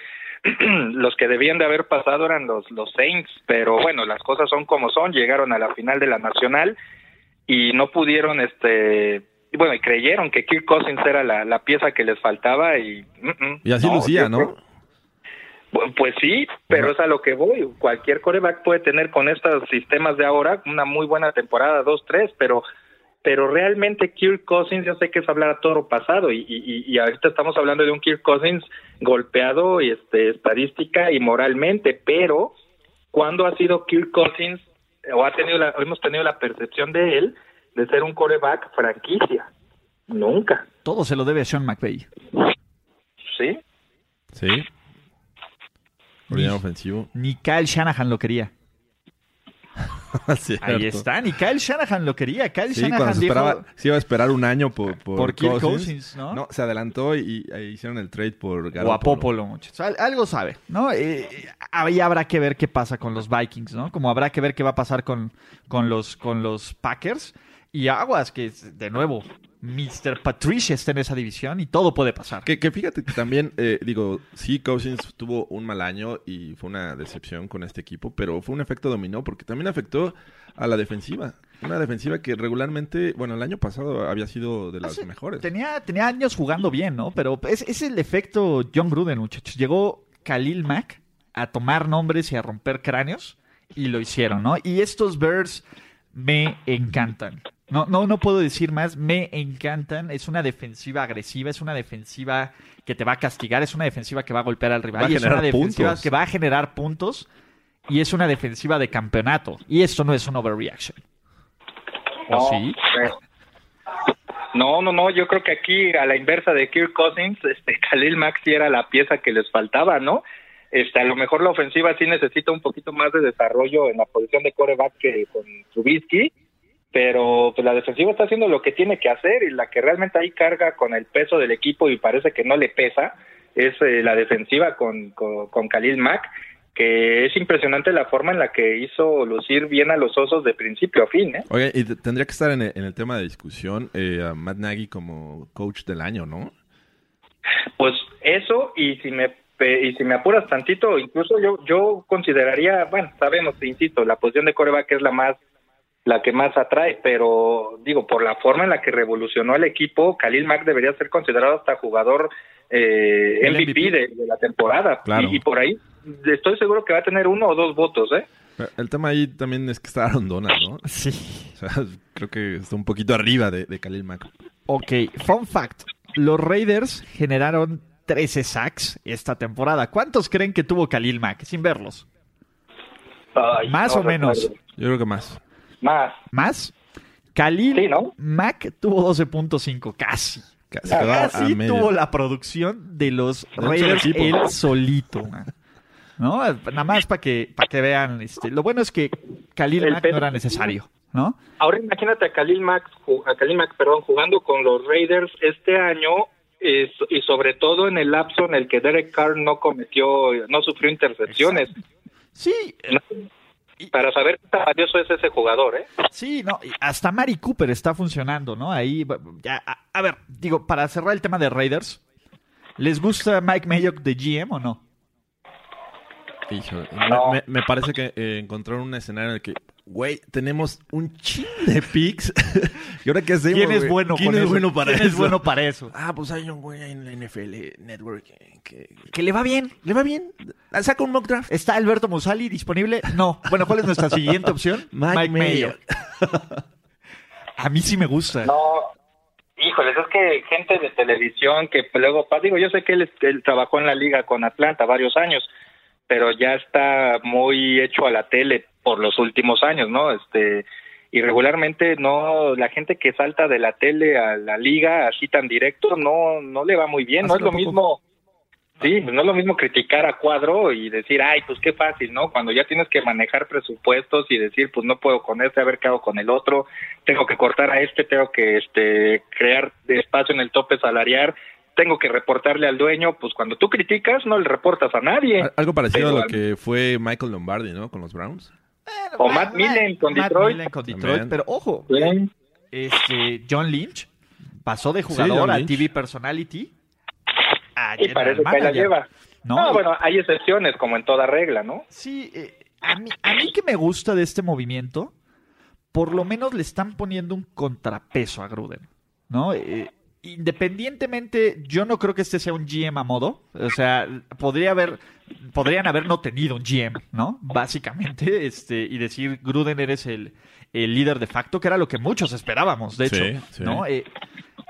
los que debían de haber pasado eran los los Saints, pero bueno, las cosas son como son, llegaron a la final de la Nacional y no pudieron este bueno, y creyeron que Kirk Cousins era la, la pieza que les faltaba y y así lucía, ¿no? Pues sí, pero es a lo que voy. Cualquier coreback puede tener con estos sistemas de ahora una muy buena temporada, dos, tres, pero pero realmente Kirk Cousins, yo sé que es hablar a toro pasado y, y, ahorita estamos hablando de un Kirk Cousins golpeado y este estadística y moralmente, pero ¿cuándo ha sido Kirk Cousins o ha tenido la, hemos tenido la percepción de él de ser un coreback franquicia? Nunca. Todo se lo debe a Sean McVay. Sí. Sí. ofensivo. Ni Kyle Shanahan lo quería. Ahí está, y Kyle Shanahan lo quería. Kyle Shanahan se, esperaba, se iba a esperar un año por, por, Cousins, ¿no? ¿no? se adelantó y, hicieron el trade por Garoppolo. Algo sabe, ¿no? Eh, ahí habrá que ver qué pasa con los Vikings, ¿no? Como habrá que ver qué va a pasar con, con, los, con los Packers. Y aguas, que de nuevo, Mr. Patricia está en esa división y todo puede pasar. Que, fíjate que también, eh, digo, sí, Cousins tuvo un mal año y fue una decepción con este equipo, pero fue un efecto dominó porque también afectó a la defensiva. Una defensiva que regularmente, bueno, el año pasado había sido de las mejores. Tenía, tenía años jugando bien, ¿no? Pero es, es el efecto John Gruden, muchachos. Llegó Khalil Mack a tomar nombres y a romper cráneos y lo hicieron, ¿no? Y estos Bears me encantan. No, no, no puedo decir más. Me encantan. Es una defensiva agresiva, es una defensiva que te va a castigar, es una defensiva que va a golpear al rival, y es una defensiva que va a generar puntos y es una defensiva de campeonato. Y esto no es un overreaction. No, sí? No, no, no. Yo creo que aquí, a la inversa de Kirk Cousins, este Khalil Maxi era la pieza que les faltaba, ¿no? Este, a lo mejor la ofensiva sí necesita un poquito más de desarrollo en la posición de coreback que con Trubisky pero pues la defensiva está haciendo lo que tiene que hacer y la que realmente ahí carga con el peso del equipo y parece que no le pesa es eh, la defensiva con, con, Khalil Mack, que es impresionante la forma en la que hizo lucir bien a los osos de principio a fin. ¿eh? Oye, y tendría que estar en el, tema de discusión eh, a Matt Nagy como coach del año, ¿no? Pues eso, y si me y si me apuras tantito, incluso yo yo consideraría, bueno, sabemos, insisto, la posición de coreback es la más la que más atrae, pero digo, por la forma en la que revolucionó el equipo, Khalil Mack debería ser considerado hasta jugador eh, MVP, De, la temporada. Y, por ahí estoy seguro que va a tener uno o dos votos, ¿eh? El tema ahí también es que está Aaron Donald, ¿no? Sí. O sea, creo que está un poquito arriba de, de Khalil Mack. Ok, fun fact. Los Raiders generaron 13 sacks esta temporada. ¿Cuántos creen que tuvo Khalil Mack sin verlos? ¿Más o menos? Yo creo que más. Más. ¿Más? Khalil Mack tuvo 12.5, casi. Casi, casi tuvo la producción de los Raiders él solito. ¿No? Nada más para que, para que vean. Este, lo bueno es que Khalil Mack no era necesario. ¿No? Ahora imagínate a Khalil Mack, a Khalil Mack perdón, jugando con los Raiders este año y sobre todo en el lapso en el que Derek Carr no cometió, no sufrió intercepciones. Sí. Para saber qué tan valioso es ese jugador, ¿eh? Sí, no, hasta Mari Cooper está funcionando, ¿no? Ahí, ya, a, ver, digo, para cerrar el tema de Raiders, ¿les gusta Mike Mayock de GM o no? me, parece que eh, encontraron un escenario en el que Güey, tenemos un chin de picks. ¿Y ahora qué hacemos? ¿Quién es bueno, ¿Quién es bueno para ¿Quién eso? es bueno para eso? Ah, pues hay un güey en la NFL Network que, que, le va bien. ¿Le va bien? Saca un mock draft. ¿Está Alberto Musali disponible? No. Bueno, ¿cuál es nuestra siguiente opción? Mike, Mayo. A mí sí me gusta. No, híjoles, es que gente de televisión que luego, digo, yo sé que él, él trabajó en la liga con Atlanta varios años, pero ya está muy hecho a la tele por los últimos años, ¿no? Este y regularmente no la gente que salta de la tele a la liga así tan directo no no le va muy bien, no es lo mismo Sí, no es lo mismo criticar a cuadro y decir, ay, pues qué fácil, ¿no? Cuando ya tienes que manejar presupuestos y decir, pues no puedo con este, a ver qué hago con el otro, tengo que cortar a este, tengo que este, crear espacio en el tope salarial, tengo que reportarle al dueño, pues cuando tú criticas no le reportas a nadie. Algo parecido a lo que fue Michael Lombardi, ¿no? Con los Browns. o Matt Millen con Detroit. con Detroit, pero ojo, este John Lynch pasó de jugador a TV personality y parece que la lleva. No, bueno, hay excepciones como en toda regla, ¿no? Sí, eh, a, mí, a mí que me gusta de este movimiento, por lo menos le están poniendo un contrapeso a Gruden, ¿no? Eh, independientemente, yo no creo que este sea un GM a modo. O sea, podría haber, podrían haber no tenido un GM, ¿no? Básicamente, este, y decir, Gruden eres el, líder de facto, que era lo que muchos esperábamos, de hecho, ¿no? Eh,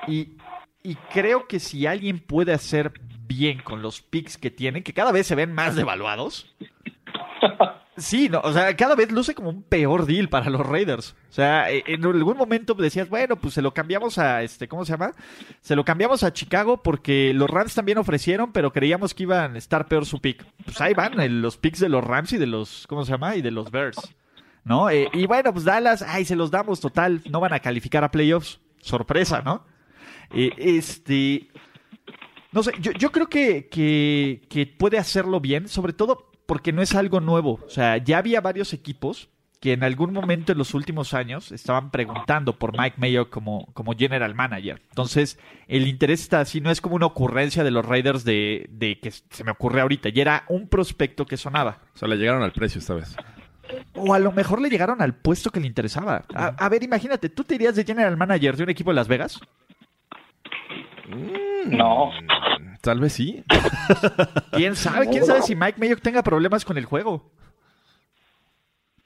y, y creo que si alguien puede hacer bien con los picks que tiene, que cada vez se ven más devaluados. Sí, no, o sea, cada vez luce como un peor deal para los Raiders. O sea, e, en algún momento decías, bueno, pues se lo cambiamos a este, ¿cómo se llama? Se lo cambiamos a Chicago porque los Rams también ofrecieron, pero creíamos que iban a estar peor su pick. Pues ahí van los picks de los Rams y de los, ¿cómo se llama? Y de los Bears. ¿No? Eh, y bueno, pues Dallas, ay, se los damos total, no van a calificar a playoffs. Sorpresa, ¿no? Eh, este. No sé, yo, yo creo que, que puede hacerlo bien, sobre todo porque no es algo nuevo. O sea, ya había varios equipos que en algún momento en los últimos años estaban preguntando por Mike Mayo como, como general manager. Entonces, el interés está así, no es como una ocurrencia de los Raiders de, de que se me ocurre ahorita, ya era un prospecto que sonaba. O sea, le llegaron al precio esta vez. O a lo mejor le llegaron al puesto que le interesaba. A, ver, imagínate, ¿tú te irías de general manager de un equipo de Las Vegas? No. Tal vez sí. ¿Quién sabe? ¿Quién sabe si Mike Mayock tenga problemas con el juego?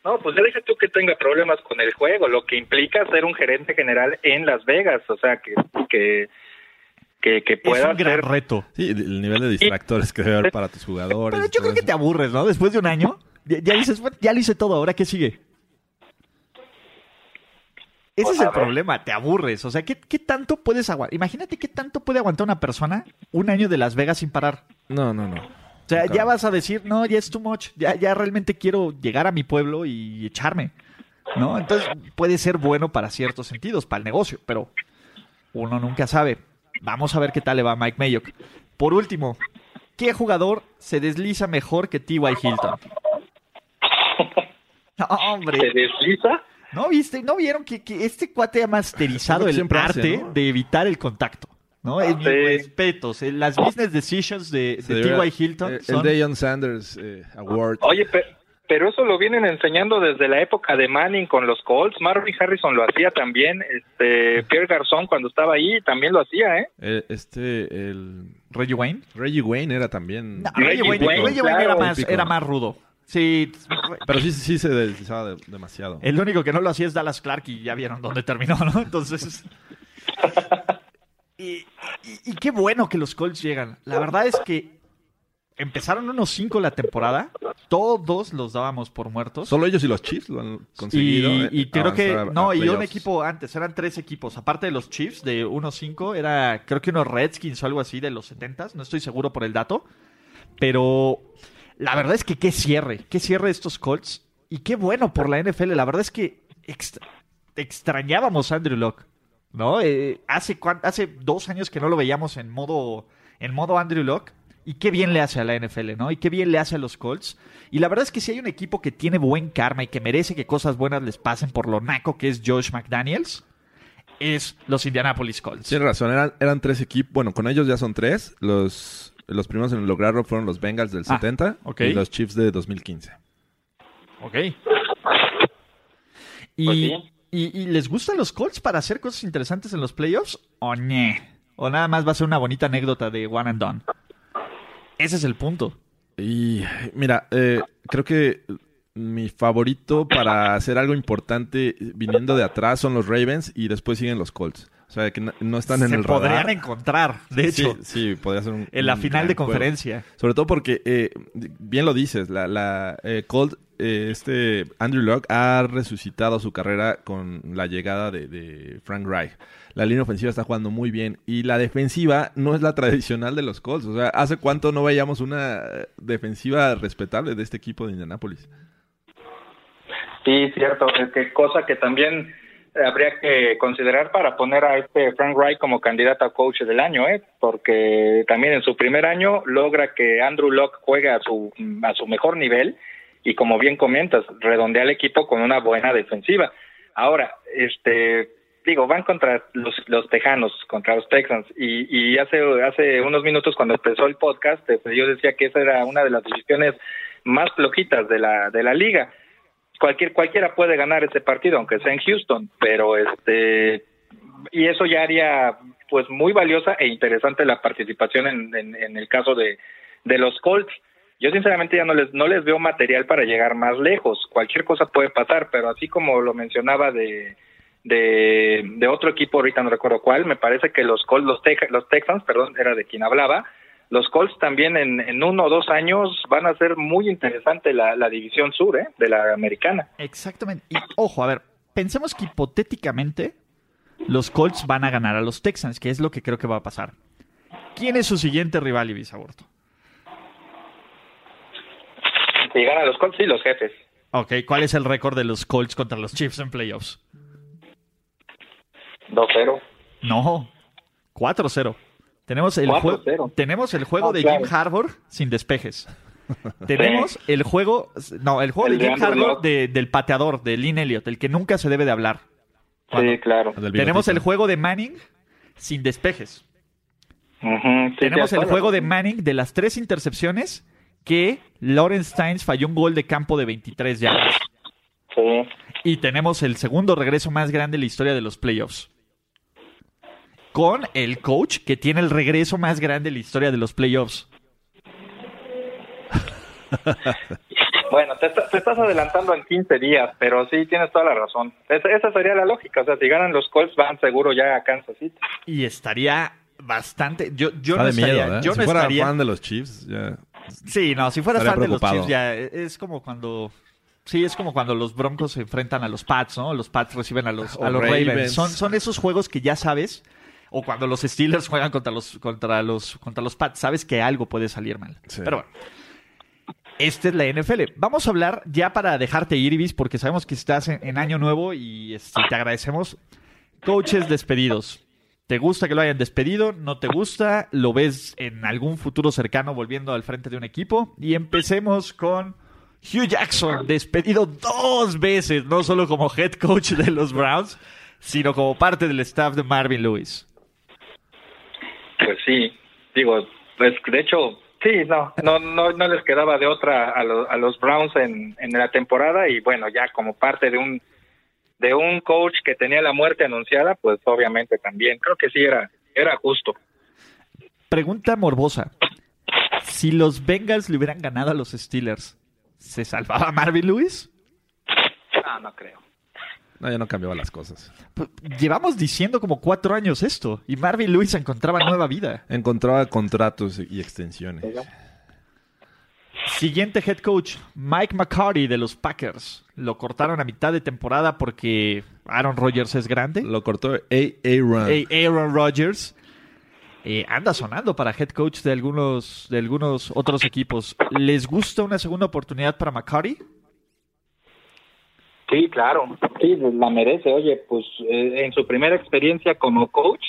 No, pues ya tú que tenga problemas con el juego, lo que implica ser un gerente general en Las Vegas, o sea, que que que, pueda es un gran reto. Sí, el nivel de distractores que debe haber para tus jugadores. Pero yo creo que te aburres, ¿no? Después de un año, ya, dices, ya lo hice todo, ¿ahora qué sigue? Ese es el problema, te aburres. O sea, ¿qué, tanto puedes aguantar? Imagínate qué tanto puede aguantar una persona un año de Las Vegas sin parar. No, no, no. O sea, ya vas a decir, no, ya es too much. Ya, ya realmente quiero llegar a mi pueblo y echarme. ¿no? Entonces puede ser bueno para ciertos sentidos, para el negocio, pero uno nunca sabe. Vamos a ver qué tal le va a Mike Mayock. Por último, ¿qué jugador se desliza mejor que T.Y. Hilton? No, hombre. ¿Se desliza? ¿No viste? ¿No vieron que, que este cuate ha masterizado el hace, arte ¿no? de evitar el contacto? ¿No? Mis Sí. respetos. Las business decisions de, de T.Y. Hilton El son... Deion Sanders eh, Award. Oye, pe- pero eso lo vienen enseñando desde la época de Manning con los Colts. Marvin Harrison lo hacía también. Este, Pierre Garzón cuando estaba ahí también lo hacía, ¿eh? Eh, este, el Reggie Wayne. Reggie Wayne era también. No, Reggie Reggie Wayne, Wayne, Reggie Wayne era, más, era más rudo. Sí, Pero sí, sí se deslizaba de- demasiado. el único que no lo hacía es Dallas Clark y ya vieron dónde terminó, ¿no? Entonces... Y, y- y qué bueno que los Colts llegan. La verdad es que empezaron unos cinco la temporada. Todos los dábamos por muertos. Solo ellos y los Chiefs lo han conseguido. Y, eh, y creo que a- no, a y un equipo antes, eran tres equipos, aparte de los Chiefs de 1-5, era creo que unos Redskins o algo así de los 70s, no estoy seguro por el dato, pero la verdad es que qué cierre, qué cierre de estos Colts y qué bueno por la NFL, la verdad es que extra- extrañábamos a Andrew Locke, ¿no? Eh, hace hace dos años que no lo veíamos en modo en modo Andrew Locke y qué bien le hace a la NFL, ¿no? Y qué bien le hace a los Colts. Y la verdad es que si hay un equipo que tiene buen karma y que merece que cosas buenas les pasen por lo naco que es Josh McDaniels, es los Indianapolis Colts. Tienes razón, eran, eran tres equipos. Bueno, con ellos ya son tres. Los, los primeros en lograrlo fueron los Bengals del Ah, 70 ok. y los Chiefs de 2015. Ok. Y, Pues sí. y- y les gustan los Colts para hacer cosas interesantes en los playoffs? ¿O ñe? ¿O nada más va a ser una bonita anécdota de one and done? Ese es el punto. Y mira, eh, creo que mi favorito para hacer algo importante viniendo de atrás son los Ravens y después siguen los Colts. O sea, que no, no están en Se el podrían radar. encontrar, de Sí, hecho, sí, podría ser un, en la un final de juego. conferencia. Sobre todo porque, eh, bien lo dices, la, la eh, Colt, eh, este Andrew Locke ha resucitado su carrera con la llegada de, de Frank Reich. La línea ofensiva está jugando muy bien y la defensiva no es la tradicional de los Colts. O sea, ¿hace cuánto no veíamos una defensiva respetable de este equipo de Indianapolis? Sí, cierto. Es que cosa que también habría que considerar para poner a este Frank Wright como candidato a coach del año, ¿eh? Porque también en su primer año logra que Andrew Locke juegue a su a su mejor nivel y como bien comentas, redondea el equipo con una buena defensiva. Ahora, este digo, van contra los, los Tejanos, contra los Texans, y, y hace, hace unos minutos cuando empezó el podcast, este, yo decía que esa era una de las divisiones más flojitas de la, de la liga cualquier cualquiera puede ganar ese partido aunque sea en Houston pero este y eso ya haría pues muy valiosa e interesante la participación en, en, el caso de, de los Colts. Yo sinceramente ya no les no les veo material para llegar más lejos. Cualquier cosa puede pasar pero así como lo mencionaba de de, de otro equipo ahorita no recuerdo cuál me parece que los Colts los, Teja- los Texans perdón era de quien hablaba los Colts también en, en uno o dos años van a ser muy interesante la, la división sur ¿eh? de la americana. Exactamente. Y ojo, a ver, pensemos que hipotéticamente los Colts van a ganar a los Texans, que es lo que creo que va a pasar. ¿Quién es su siguiente rival, Ibis Aborto? Si ganan los Colts, sí, los jefes. Ok, ¿cuál es el récord de los Colts contra los Chiefs en playoffs? 2-0. No, 4-0. Tenemos el, 4-0. juego, tenemos el juego de claro. Jim Harbour sin despejes. tenemos el juego, no, el juego El de de Jim Harbour de- del pateador, de Lynn Elliott, el que nunca se debe de hablar. Sí, claro. Tenemos el juego de Manning sin despejes. Sí, Tenemos el juego de Manning de las tres intercepciones que Lawrence Steins falló un gol de campo de 23 yardas. Sí. Y tenemos el segundo regreso más grande en la historia de los playoffs. Con el coach que tiene el regreso más grande en la historia de los playoffs. Bueno, te, te estás adelantando en 15 días, pero sí tienes toda la razón. Esa, esa sería la lógica. O sea, si ganan los Colts, van seguro ya a Kansas City. Y estaría bastante. Yo, yo Está no de miedo, estaría. ¿eh? Yo si no fuera estaría. fan de los Chiefs, ya... Sí, no, si fueras Estaría fan de los. Chiefs, ya e, es como cuando. Sí, es como cuando los Broncos se enfrentan a los Pats, ¿no? Los Pats reciben a los, O a los Ravens. Ravens. Son, son esos juegos que ya sabes. O cuando los Steelers juegan contra los, contra los, contra los Pats, sabes que algo puede salir mal. Sí. Pero bueno. Esta es la NFL. Vamos a hablar ya para dejarte ir, Ibis, porque sabemos que estás en, en año nuevo y este, te agradecemos. Coaches despedidos. ¿Te gusta que lo hayan despedido? ¿No te gusta? ¿Lo ves en algún futuro cercano volviendo al frente de un equipo? Y empecemos con Hugh Jackson, despedido dos veces, no solo como head coach de los Browns, sino como parte del staff de Marvin Lewis. Pues sí, digo, pues de hecho, sí, no, no, no, no les quedaba de otra a, lo- a los Browns en, en la temporada y bueno, ya como parte de un de un coach que tenía la muerte anunciada, pues obviamente también creo que sí era era justo. Pregunta morbosa. Si los Bengals le hubieran ganado a los Steelers, ¿se salvaba Marvin Lewis? No, no creo. No, ya no cambiaba las cosas. Pues, Llevamos diciendo como cuatro años esto y Marvin Lewis encontraba nueva vida. Encontraba contratos y extensiones. Siguiente head coach, Mike McCarty de los Packers. Lo cortaron a mitad de temporada porque Aaron Rodgers es grande. Lo cortó A.A. Ey, Aaron Rodgers eh, anda sonando para head coach de algunos, de algunos otros equipos. ¿Les gusta una segunda oportunidad para McCarty? Sí, claro. Sí, la merece. Oye, pues eh, en su primera experiencia como coach,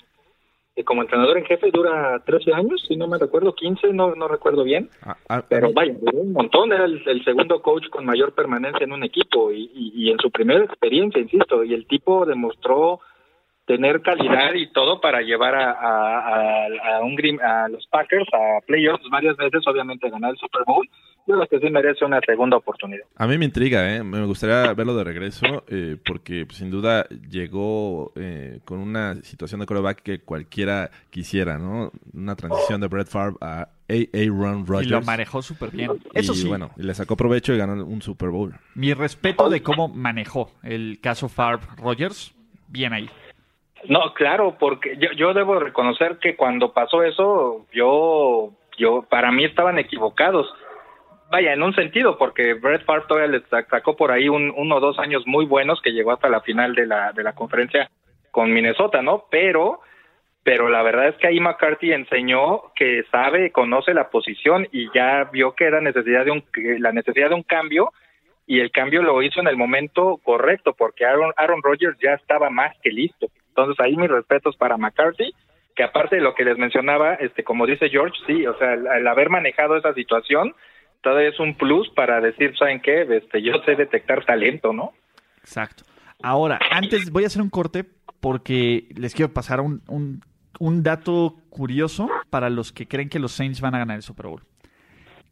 eh, como entrenador en jefe, dura 13 años, si no me recuerdo, 15, no, no recuerdo bien. A- a- Pero vaya, duró un montón. Era el, el segundo coach con mayor permanencia en un equipo y, y- y en su primera experiencia, insisto, y el tipo demostró tener calidad y todo para llevar a, a, a- a un a los Packers a playoffs varias veces, obviamente ganar el Super Bowl. Yo creo que sí merece una segunda oportunidad. A mí me intriga, ¿eh? Me gustaría verlo de regreso eh, porque pues, sin duda llegó eh, con una situación de quarterback que cualquiera quisiera, ¿no? Una transición de Brett Favre a A.A. Ron Rodgers. Y lo manejó súper bien. Eso Y, sí, bueno, y le sacó provecho y ganó un Super Bowl. mi respeto de cómo manejó el caso Favre Rodgers. Bien ahí. No, claro, porque yo, yo debo reconocer que cuando pasó eso, yo, yo, para mí estaban equivocados. Vaya, en un sentido, porque Brett Favre todavía le sa- sacó por ahí un, uno o dos años muy buenos que llegó hasta la final de la, de la conferencia con Minnesota, ¿no? Pero, pero la verdad es que ahí McCarthy enseñó que sabe, conoce la posición y ya vio que era necesidad de un, la necesidad de un cambio y el cambio lo hizo en el momento correcto porque Aaron, Aaron Rodgers ya estaba más que listo. Entonces ahí mis respetos para McCarthy, que aparte de lo que les mencionaba, este como dice George, sí, o sea, el haber manejado esa situación todavía es un plus para decir, ¿saben qué? Este, yo sé detectar talento, ¿no? Exacto. Ahora, antes voy a hacer un corte porque les quiero pasar un, un- un dato curioso para los que creen que los Saints van a ganar el Super Bowl.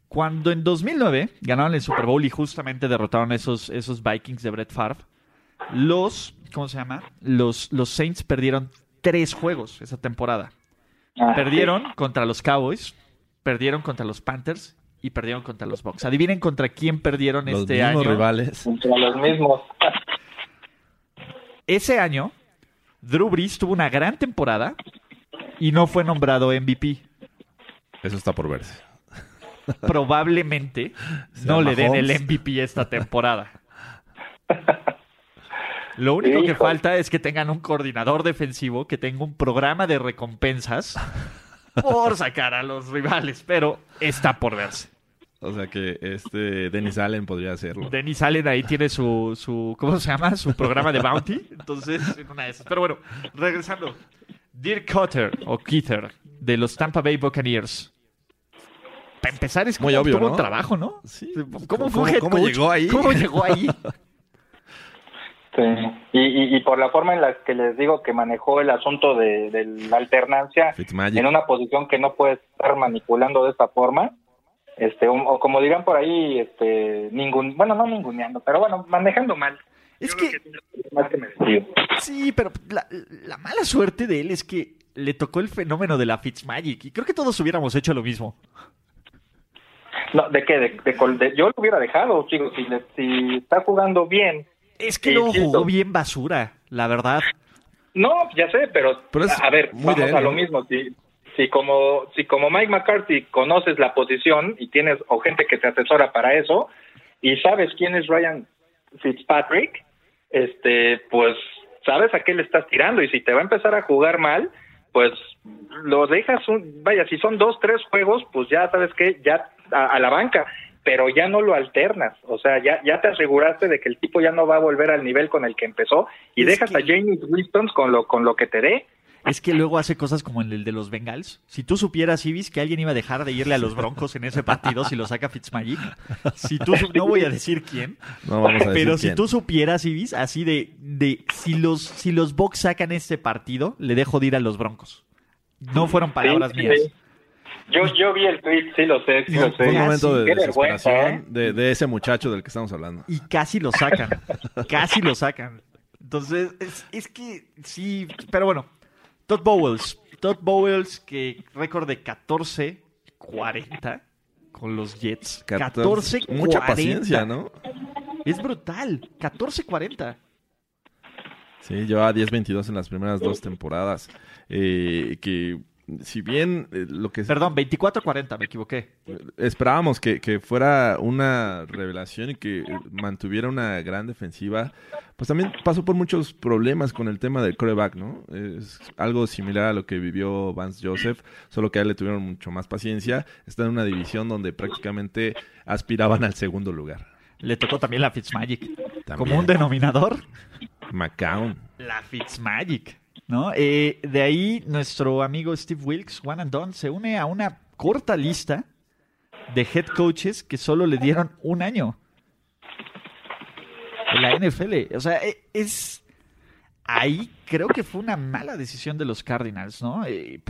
Cuando en 2009 ganaron el Super Bowl y justamente derrotaron esos, esos Vikings de Brett Favre, los, ¿cómo se llama? Los, los Saints perdieron tres juegos esa temporada. Ah, Perdieron contra los Cowboys, perdieron contra los Panthers y perdieron contra los Bucks. Adivinen contra quién perdieron Los este mismos año. rivales. Contra los mismos. Ese año, Drew Brees tuvo una gran temporada y no fue nombrado MVP. Eso está por verse. Probablemente no le den el. MVP esta temporada. Lo único que falta es que tengan un coordinador defensivo que tenga un programa de recompensas por sacar a los rivales, pero está por verse. O sea que este Dennis Allen podría hacerlo. Dennis Allen ahí tiene su, su ¿cómo se llama? Su programa de bounty. Entonces, en una de esas. Pero bueno, regresando. Dirk Cutter o Keeter de los Tampa Bay Buccaneers. Para empezar es Muy como obvio, tuvo ¿no? trabajo, ¿no? Sí. ¿Cómo, ¿Cómo- fue cómo llegó ahí? ¿Cómo llegó ahí? Sí. Y, y, y por la forma en la que les digo que manejó el asunto de, de la alternancia Fitzmagic. en una posición que no puedes estar manipulando de esta forma, este, o, o como digan por ahí, este, ningún, bueno, no ninguneando, pero bueno, manejando mal. Es que, sí, pero la, la mala suerte de él es que le tocó el fenómeno de la Fitzmagic y creo que todos hubiéramos hecho lo mismo. No, ¿de qué? De, de col- de- yo lo hubiera dejado, chicos, si, le- si está jugando bien. Es que lo jugó bien basura, la verdad. No, ya sé, pero, a, ver, muy vamos a lo ¿no? mismo. Si, si como si como Mike McCarthy conoces la posición y tienes o gente que te asesora para eso y sabes quién es Ryan Fitzpatrick, este, pues sabes a qué le estás tirando y si te va a empezar a jugar mal, pues lo dejas un, vaya, si son dos, tres juegos, pues ya sabes que ya a, a la banca. Pero ya no lo alternas. O sea, ya, ya te aseguraste de que el tipo ya no va a volver al nivel con el que empezó y dejas a James Winston con lo, con lo que te dé. Es que luego hace cosas como en el de los Bengals. Si tú supieras, Ibis, que alguien iba a dejar de irle a los Broncos en ese partido si lo saca Fitzmagic. Si tú, no voy a decir quién, No vamos a decir pero si tú supieras, Ibis, así de, de si los, si los Bucks sacan este partido, le dejo de ir a los Broncos. No fueron palabras Sí, mías. sí. Yo, yo vi el tweet, sí lo sé, sí lo sé. Fue un momento de desesperación ¿eh? de, de ese muchacho del que estamos hablando. Y casi lo sacan. casi lo sacan. Entonces, es, es que sí. Pero bueno, Todd Bowles. Todd Bowles, que récord de 14-40 con los Jets. 14-40. Mucha paciencia, ¿no? Es brutal. 14-40. Sí, llevaba 10-22 en las primeras dos temporadas. Eh, que si bien eh, lo que Perdón, 24-40, me equivoqué. esperábamos que, que fuera una revelación y que mantuviera una gran defensiva, pues también pasó por muchos problemas con el tema del coreback, ¿no? Es algo similar a lo que vivió Vance Joseph, solo que a él le tuvieron mucho más paciencia. Está en una división donde prácticamente aspiraban al segundo lugar. Le tocó también la Fitzmagic. También. Como un denominador, McCown. la Fitzmagic. ¿No? Eh, de ahí nuestro amigo Steve Wilkes, One and Done, se une a una corta lista de head coaches que solo le dieron un año en la NFL. O sea, e- es ahí creo que fue una mala decisión de los Cardinals, ¿no? Eh,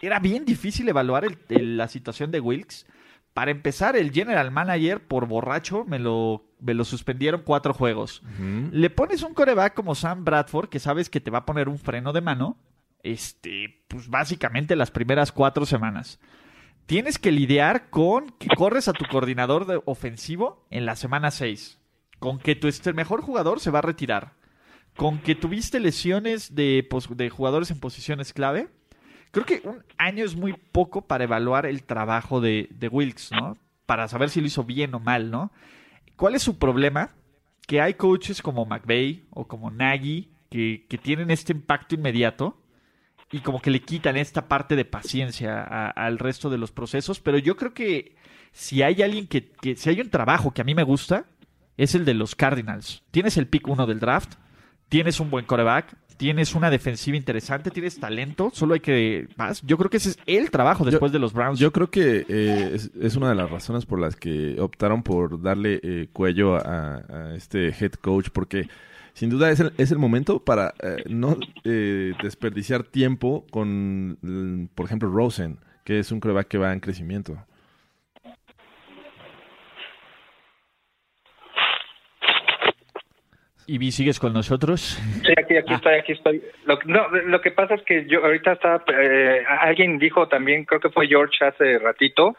era bien difícil evaluar la situación de Wilkes. Para empezar, el general manager por borracho me lo, me lo suspendieron cuatro juegos. Le pones un coreback como Sam Bradford, que sabes que te va a poner un freno de mano, este, pues básicamente las primeras cuatro semanas. Tienes que lidiar con que corres a tu coordinador de ofensivo en la semana 6. Con que tu este, mejor jugador se va a retirar. Con que tuviste lesiones de, de jugadores en posiciones clave. Creo que un año es muy poco para evaluar el trabajo de, de Wilkes, ¿no? Para saber si lo hizo bien o mal, ¿no? ¿Cuál es su problema? Que hay coaches como McVay o como Nagy que, que tienen este impacto inmediato y como que le quitan esta parte de paciencia al resto de los procesos. Pero yo creo que si hay alguien que, que- si hay un trabajo que a mí me gusta, es el de los Cardinals. Tienes el pick uno del draft, tienes un buen coreback, tienes una defensiva interesante, tienes talento, solo hay que más. Yo creo que ese es el trabajo después de los Browns. Yo creo que eh, es, es una de las razones por las que optaron por darle eh, cuello a, a este head coach, porque sin duda es el, es el momento para eh, no eh, desperdiciar tiempo con, por ejemplo, Rosen, que es un coreback que va en crecimiento. Y Vi, ¿sigues con nosotros? Sí, aquí, aquí estoy, aquí estoy. Lo, que- no, lo que pasa es que yo ahorita estaba, eh, alguien dijo también, creo que fue George hace ratito,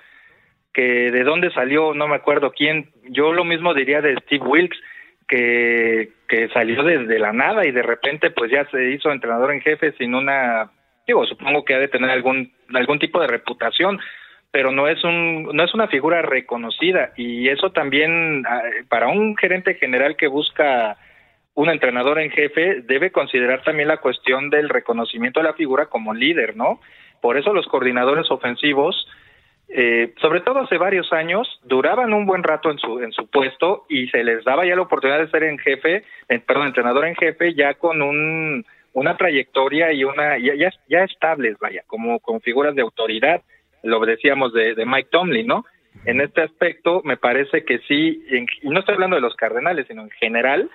que de dónde salió, no me acuerdo quién. Yo lo mismo diría de Steve Wilkes, que, que salió desde la nada y de repente pues ya se hizo entrenador en jefe sin una, digo, supongo que ha de tener algún, algún tipo de reputación, pero no es un, no es una figura reconocida y eso también ah, para un gerente general que busca un entrenador en jefe debe considerar también la cuestión del reconocimiento de la figura como líder, ¿no? Por eso los coordinadores ofensivos, eh, sobre todo hace varios años, duraban un buen rato en su en su puesto y se les daba ya la oportunidad de ser en jefe, eh, perdón, entrenador en jefe ya con un una trayectoria y una ya ya, estables, vaya, como con figuras de autoridad, lo decíamos de, de Mike Tomlin, ¿no? En este aspecto me parece que sí, y no estoy hablando de los Cardenales, sino en general,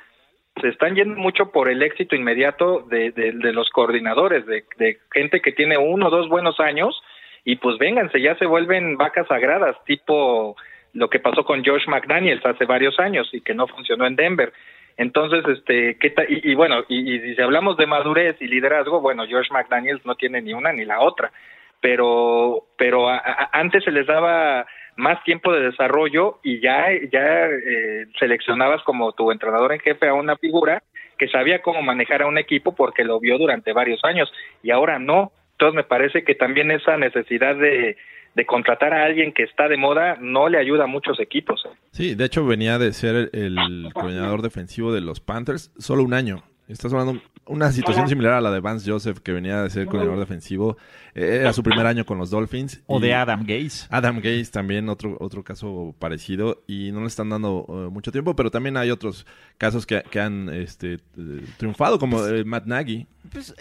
se están yendo mucho por el éxito inmediato de, de, los coordinadores, de, gente que tiene uno o dos buenos años y pues vénganse, ya se vuelven vacas sagradas, tipo lo que pasó con Josh McDaniels hace varios años y que no funcionó en Denver. Entonces, este, ¿qué ta- y, y bueno, y, si hablamos de madurez y liderazgo, bueno, Josh McDaniels no tiene ni una ni la otra, pero, pero antes se les daba más tiempo de desarrollo y ya, ya eh, seleccionabas como tu entrenador en jefe a una figura que sabía cómo manejar a un equipo porque lo vio durante varios años y ahora no. Entonces me parece que también esa necesidad de, de contratar a alguien que está de moda no le ayuda a muchos equipos. ¿eh? Sí, de hecho venía de ser el, el coordinador defensivo de los Panthers solo un año. Estás hablando una situación similar a la de Vance Joseph, que venía de ser coordinador defensivo. Eh, Era su primer año con los Dolphins. O de Adam Gaze. Adam Gaze también, otro, otro caso parecido. Y no le están dando eh, mucho tiempo, pero también hay otros casos que, que han este, eh, triunfado, como eh, Matt Nagy. Pues,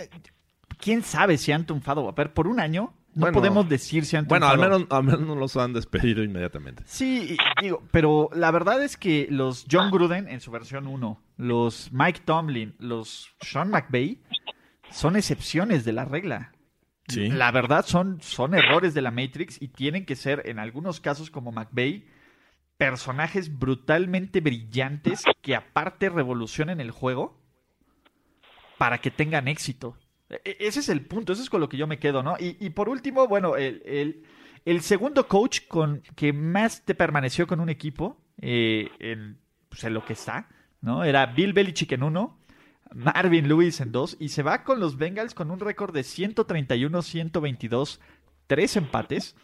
quién sabe si han triunfado. A ver, por un año no Bueno, podemos decir si han Bueno, triunfado. al menos, al menos no los han despedido inmediatamente. Sí, digo, pero la verdad es que los John Gruden en su versión 1, los Mike Tomlin, los Sean McVay son excepciones de la regla. Sí. La verdad son, son errores de la Matrix y tienen que ser, en algunos casos como McVay, personajes brutalmente brillantes que aparte revolucionen el juego para que tengan éxito. E- e- Ese es el punto, eso es con lo que yo me quedo, ¿no? Y, y por último, bueno, el, el- el segundo coach con que más te permaneció con un equipo, eh, en, pues, en lo que está, ¿no? Era Bill Belichick en uno, Marvin Lewis en dos, y se va con los Bengals con un récord de 131-122, tres empates,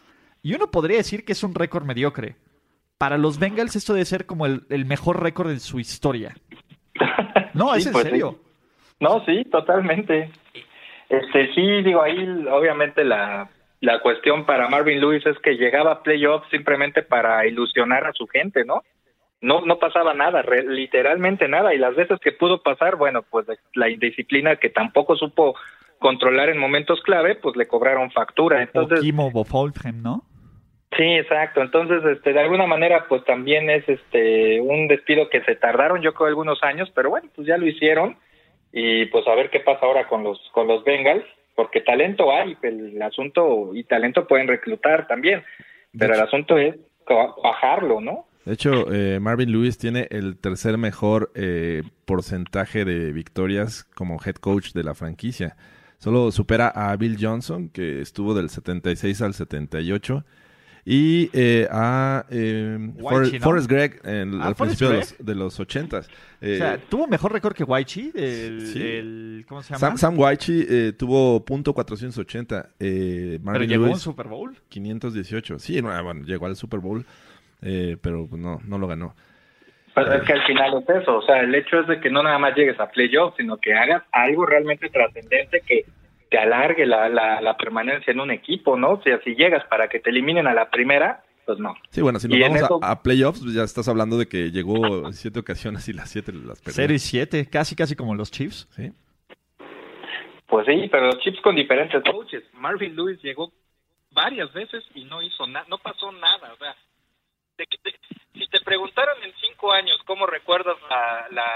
y uno podría decir que es un récord mediocre. Para los Bengals esto debe ser como el, el mejor récord en su historia. No, Sí, es en pues, sí. serio. No, sí, totalmente. Este, sí, digo, ahí obviamente la, la cuestión para Marvin Lewis es que llegaba a playoffs simplemente para ilusionar a su gente, ¿no? No, no pasaba nada, re- literalmente nada, y las veces que pudo pasar, bueno, pues la indisciplina que tampoco supo controlar en momentos clave, pues le cobraron factura. Entonces, ¿no? Sí, exacto. Entonces, este, de alguna manera, pues también es este un despido que se tardaron, yo creo, algunos años, pero bueno, pues ya lo hicieron y pues a ver qué pasa ahora con los con los Bengals, porque talento hay, el asunto y talento pueden reclutar también, pero el asunto es cuajarlo, ¿no? De hecho, eh, Marvin Lewis tiene el tercer mejor eh, porcentaje de victorias como head coach de la franquicia. Solo supera a Bill Johnson, que estuvo del 76 al 78. Y eh, a eh, Whitey, Forrest, Gregg en, Ah, al Forrest principio de los, de los 80. o sea, tuvo mejor récord que Waichi, el, Sí. el- ¿cómo se llama? Sam, Sam Weichi eh, tuvo punto .480. Eh, Pero Marvin llegó a un Lewis, Super Bowl. 518. Sí, no, bueno, llegó al Super Bowl, eh, pero pues, no, no lo ganó. Pero es que al final es eso, o sea, el hecho es de que no nada más llegues a playoffs, sino que hagas algo realmente trascendente que te alargue la, la, la permanencia en un equipo, ¿no? O sea, si llegas para que te eliminen a la primera, pues no. Sí, bueno, si nos Y vamos a- eso- a, playoffs, pues ya estás hablando de que llegó en siete ocasiones y las siete las perdió. 0 y 7, casi casi como los Chiefs. Sí. Pues sí, pero los Chips con diferentes coaches. Marvin Lewis llegó varias veces y no hizo nada, no pasó nada. O sea, de si te preguntaran en cinco años cómo recuerdas la, la,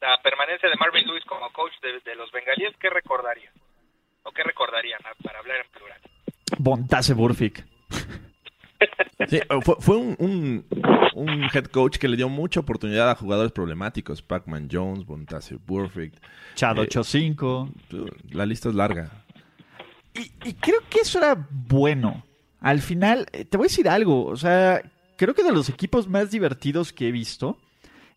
la permanencia de Marvin Lewis como coach de, de los bengalíes, ¿qué recordarías? ¿O qué recordarían ah, para hablar en plural? Bontase Burfict. Sí, fue, fue un, un, un head coach que le dio mucha oportunidad a jugadores problemáticos. Pac-Man Jones, Bontase Burfict. Chad Eh, 8-5. La lista es larga. Y, y creo que eso era bueno. Al final, eh, te voy a decir algo. O sea, creo que de los equipos más divertidos que he visto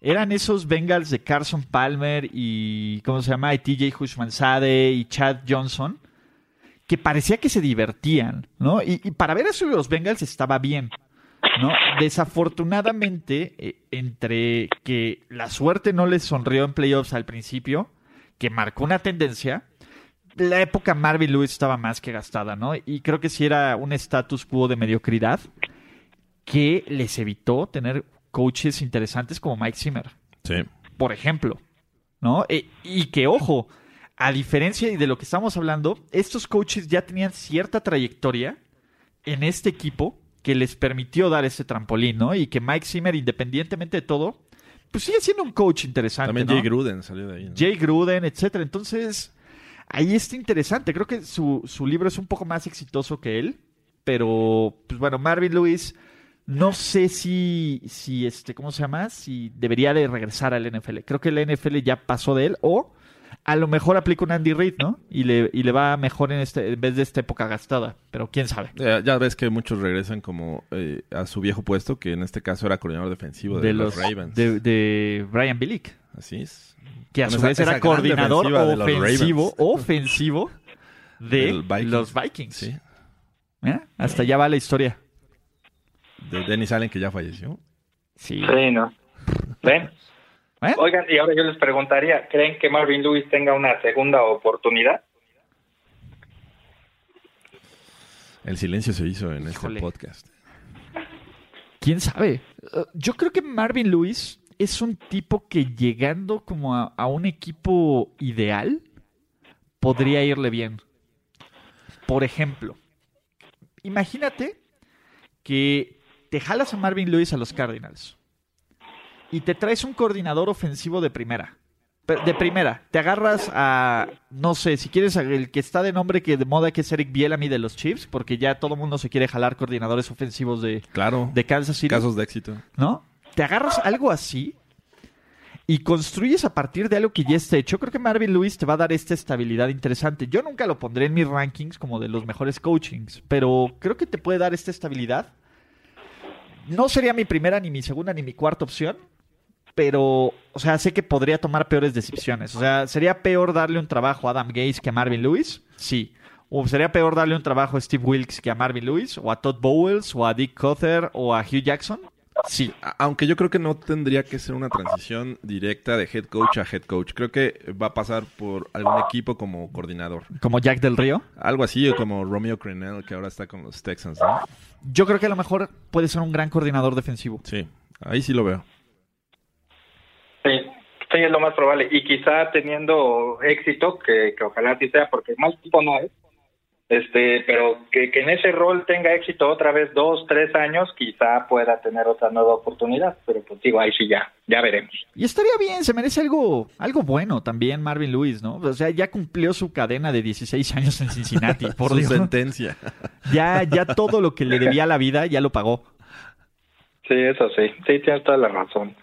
eran esos Bengals de Carson Palmer y, ¿cómo se llama? Y TJ Hushmanzade y Chad Johnson, que parecía que se divertían, ¿no? Y, para ver eso de los Bengals estaba bien, ¿no? Desafortunadamente, eh, entre que la suerte no les sonrió en playoffs al principio, que marcó una tendencia, la época Marvin Lewis estaba más que gastada, ¿no? Y creo que sí era un status quo de mediocridad que les evitó tener coaches interesantes como Mike Zimmer, Sí. por ejemplo, ¿no? E- y que, ojo, a diferencia de lo que estamos hablando, estos coaches ya tenían cierta trayectoria en este equipo que les permitió dar ese trampolín, ¿no? Y que Mike Zimmer, independientemente de todo, pues sigue siendo un coach interesante, También ¿no? Jay Gruden salió de ahí. ¿no? Jay Gruden, etcétera. Entonces, ahí está interesante. Creo que su, su libro es un poco más exitoso que él. Pero, pues bueno, Marvin Lewis, no sé si, si este, ¿cómo se llama? Si debería de regresar al NFL. Creo que el NFL ya pasó de él. O a lo mejor aplica un Andy Reid, ¿no? Y le, y le va mejor en, este, en vez de esta época gastada. Pero quién sabe. Ya, ya ves que muchos regresan como eh, a su viejo puesto, que en este caso era coordinador defensivo de, los, Ravens. De, de Brian Billick. Así es. Que a Con su esa- vez era coordinador defensiva de ofensivo, ofensivo de Vikings. los Vikings. Sí. Mira, Hasta allá va la historia. De Dennis Allen, que ya falleció. Sí. Sí, ¿no? ¿Ven? ¿Eh? Oigan, y ahora yo les preguntaría, ¿creen que Marvin Lewis tenga una segunda oportunidad? El silencio se hizo en Híjole. este podcast. ¿Quién sabe? Uh, Yo creo que Marvin Lewis es un tipo que llegando como a, a un equipo ideal podría irle bien. Por ejemplo, imagínate que te jalas a Marvin Lewis a los Cardinals y te traes un coordinador ofensivo de primera. De primera, te agarras a, no sé, si quieres, el que está de nombre que de moda, que es Eric Bielamy de los Chiefs, porque ya todo el mundo se quiere jalar coordinadores ofensivos de, Claro. de Kansas City. Casos de éxito. ¿no? Te agarras algo así y construyes a partir de algo que ya está hecho. Creo que Marvin Lewis te va a dar esta estabilidad interesante. Yo nunca lo pondré en mis rankings como de los mejores coachings, pero creo que te puede dar esta estabilidad. No sería mi primera, ni mi segunda, ni mi cuarta opción, pero, o sea, sé que podría tomar peores decisiones. O sea, ¿sería peor darle un trabajo a Adam Gaze que a Marvin Lewis? Sí. ¿O sería peor darle un trabajo a Steve Wilkes que a Marvin Lewis? ¿O a Todd Bowles? ¿O a Dick Cother? ¿O a Hugh Jackson? Sí. Aunque yo creo que no tendría que ser una transición directa de head coach a head coach. Creo que va a pasar por algún equipo como coordinador. Como Jack del Río. Algo así, o como Romeo Crennel, que ahora está con los Texans, ¿no? Yo creo que a lo mejor puede ser un gran coordinador defensivo. Sí, ahí sí lo veo. Sí, sí, es lo más probable. Y quizá teniendo éxito, que, que ojalá así sea, porque mal tipo no es, este, pero que, que en ese rol tenga éxito otra vez dos, tres años, quizá pueda tener otra nueva oportunidad. Pero pues digo, ahí sí ya, ya veremos. Y estaría bien, se merece algo, algo bueno también Marvin Lewis, ¿no? O sea, ya cumplió su cadena de 16 años en Cincinnati, por Su Dios. sentencia. Ya, ya todo lo que le debía a la vida ya lo pagó. Sí, eso sí, sí, tienes toda la razón.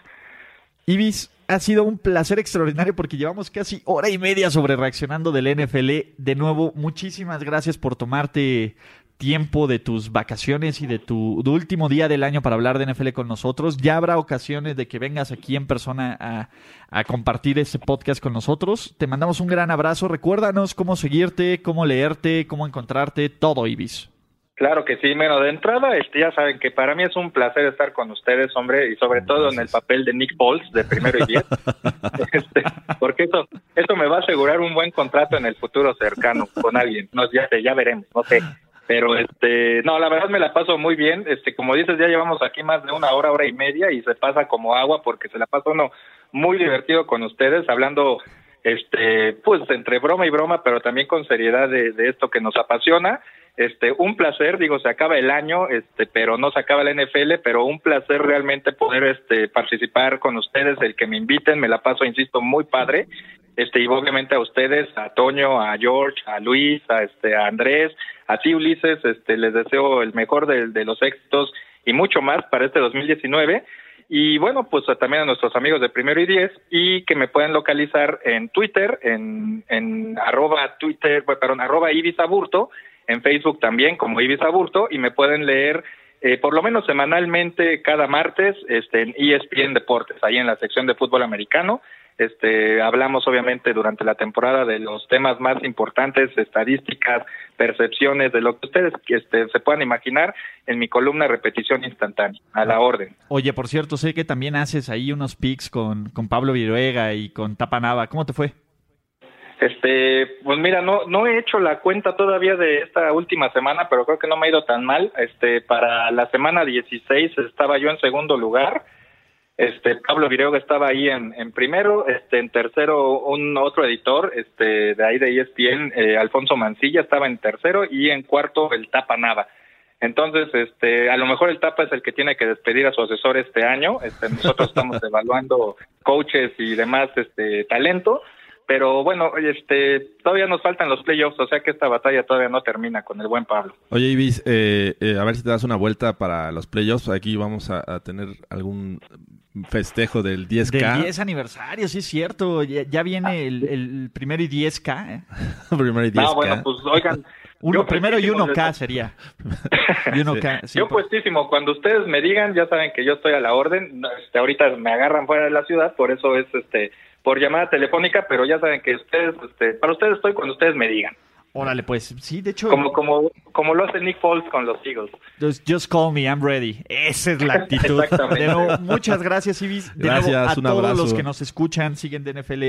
Ibis, ha sido un placer extraordinario porque llevamos casi hora y media sobre reaccionando del NFL. De nuevo, muchísimas gracias por tomarte tiempo de tus vacaciones y de tu último día del año para hablar de NFL con nosotros. Ya habrá ocasiones de que vengas aquí en persona a, a compartir este podcast con nosotros. Te mandamos un gran abrazo. Recuérdanos cómo seguirte, cómo leerte, cómo encontrarte, todo, Ibis. Claro que sí, bueno, de entrada, este, ya saben que para mí es un placer estar con ustedes, hombre, y sobre todo en el papel de Nick Foles de primero y diez, Este, porque eso, eso me va a asegurar un buen contrato en el futuro cercano con alguien, no, ya sé, ya veremos, no sé, pero este, no, la verdad me la paso muy bien, este, como dices, ya llevamos aquí más de una hora, hora y media, y se pasa como agua porque se la pasa uno muy divertido con ustedes, hablando este, pues entre broma y broma, pero también con seriedad de, de esto que nos apasiona. Este, un placer, digo, se acaba el año, este, pero no se acaba la NFL, pero un placer realmente poder este participar con ustedes, el que me inviten, me la paso, insisto, muy padre. Este, y obviamente a ustedes, a Toño, a George, a Luis, a este, a Andrés, a ti Ulises, este, les deseo el mejor de, de los éxitos y mucho más para este 2019. Y bueno, pues también a nuestros amigos de Primero y Diez y que me pueden localizar en Twitter, en, en arroba Twitter, perdón, arroba Ibis Aburto, en Facebook también como Ibis Aburto y me pueden leer eh, por lo menos semanalmente cada martes este, en ESPN Deportes, ahí en la sección de fútbol americano. Este, hablamos obviamente durante la temporada de los temas más importantes, estadísticas, percepciones, de lo que ustedes este, se puedan imaginar en mi columna repetición instantánea, a la orden. Oye, por cierto, sé que también haces ahí unos pics con, con Pablo Viruega y con Tapanava. ¿Cómo te fue? Este, pues mira, no no he hecho la cuenta todavía de esta última semana, pero creo que no me ha ido tan mal. Este, para la semana 16 estaba yo en segundo lugar. Este, Pablo Viruega estaba ahí en, en primero, este, en tercero un otro editor, este, de ahí de ESPN, eh, Alfonso Mancilla estaba en tercero y en cuarto el Tapa Nava. Entonces, este, a lo mejor el Tapa es el que tiene que despedir a su asesor este año. Este, nosotros estamos evaluando coaches y demás, este, talento. Pero bueno, este, todavía nos faltan los playoffs, o sea que esta batalla todavía no termina con el buen Pablo. Oye, Ibis, eh, eh, a ver si te das una vuelta para los playoffs. Aquí vamos a, a tener algún festejo del 10K. Del 10 aniversario, sí es cierto. Ya, ya viene el, el primero y 10K. ¿eh? Primero y 10K. No, bueno, pues oigan. Uno, primero y puestísimo 1K desde- sería. Y 1K, sí, yo por- puestísimo, cuando ustedes me digan, ya saben que yo estoy a la orden. Este, ahorita me agarran fuera de la ciudad, por eso es este por llamada telefónica, pero ya saben que ustedes, este, para ustedes estoy cuando ustedes me digan. Órale, pues, sí, de hecho. Como, como, como lo hace Nick Foles con los Eagles. Just, just call me, I'm ready. Esa es la actitud. Exactamente. De nuevo, muchas gracias, Ibis. De Gracias, nuevo, a un todos abrazo. los que nos escuchan, siguen de NFL.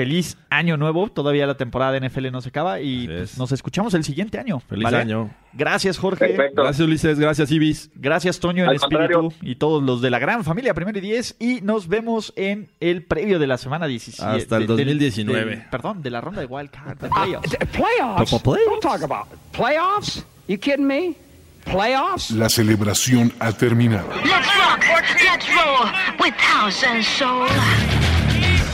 Feliz año nuevo. Todavía la temporada de NFL no se acaba y pues, es. nos escuchamos el siguiente año. Feliz ¿vale? año. Gracias, Jorge. Perfecto. Gracias, Ulises. Gracias, Ibis. Gracias, Toño, en Al espíritu contrario. y todos los de la gran familia Primero y Diez. Y nos vemos en el previo de la semana 17. Hasta el de- del- 2019. del- perdón, de la ronda de Wild Card. de Uh, playoffs. playoffs? Talk about playoffs. You kidding me? Playoffs? La celebración ha terminado. Let's rock, let's roll with house and soul.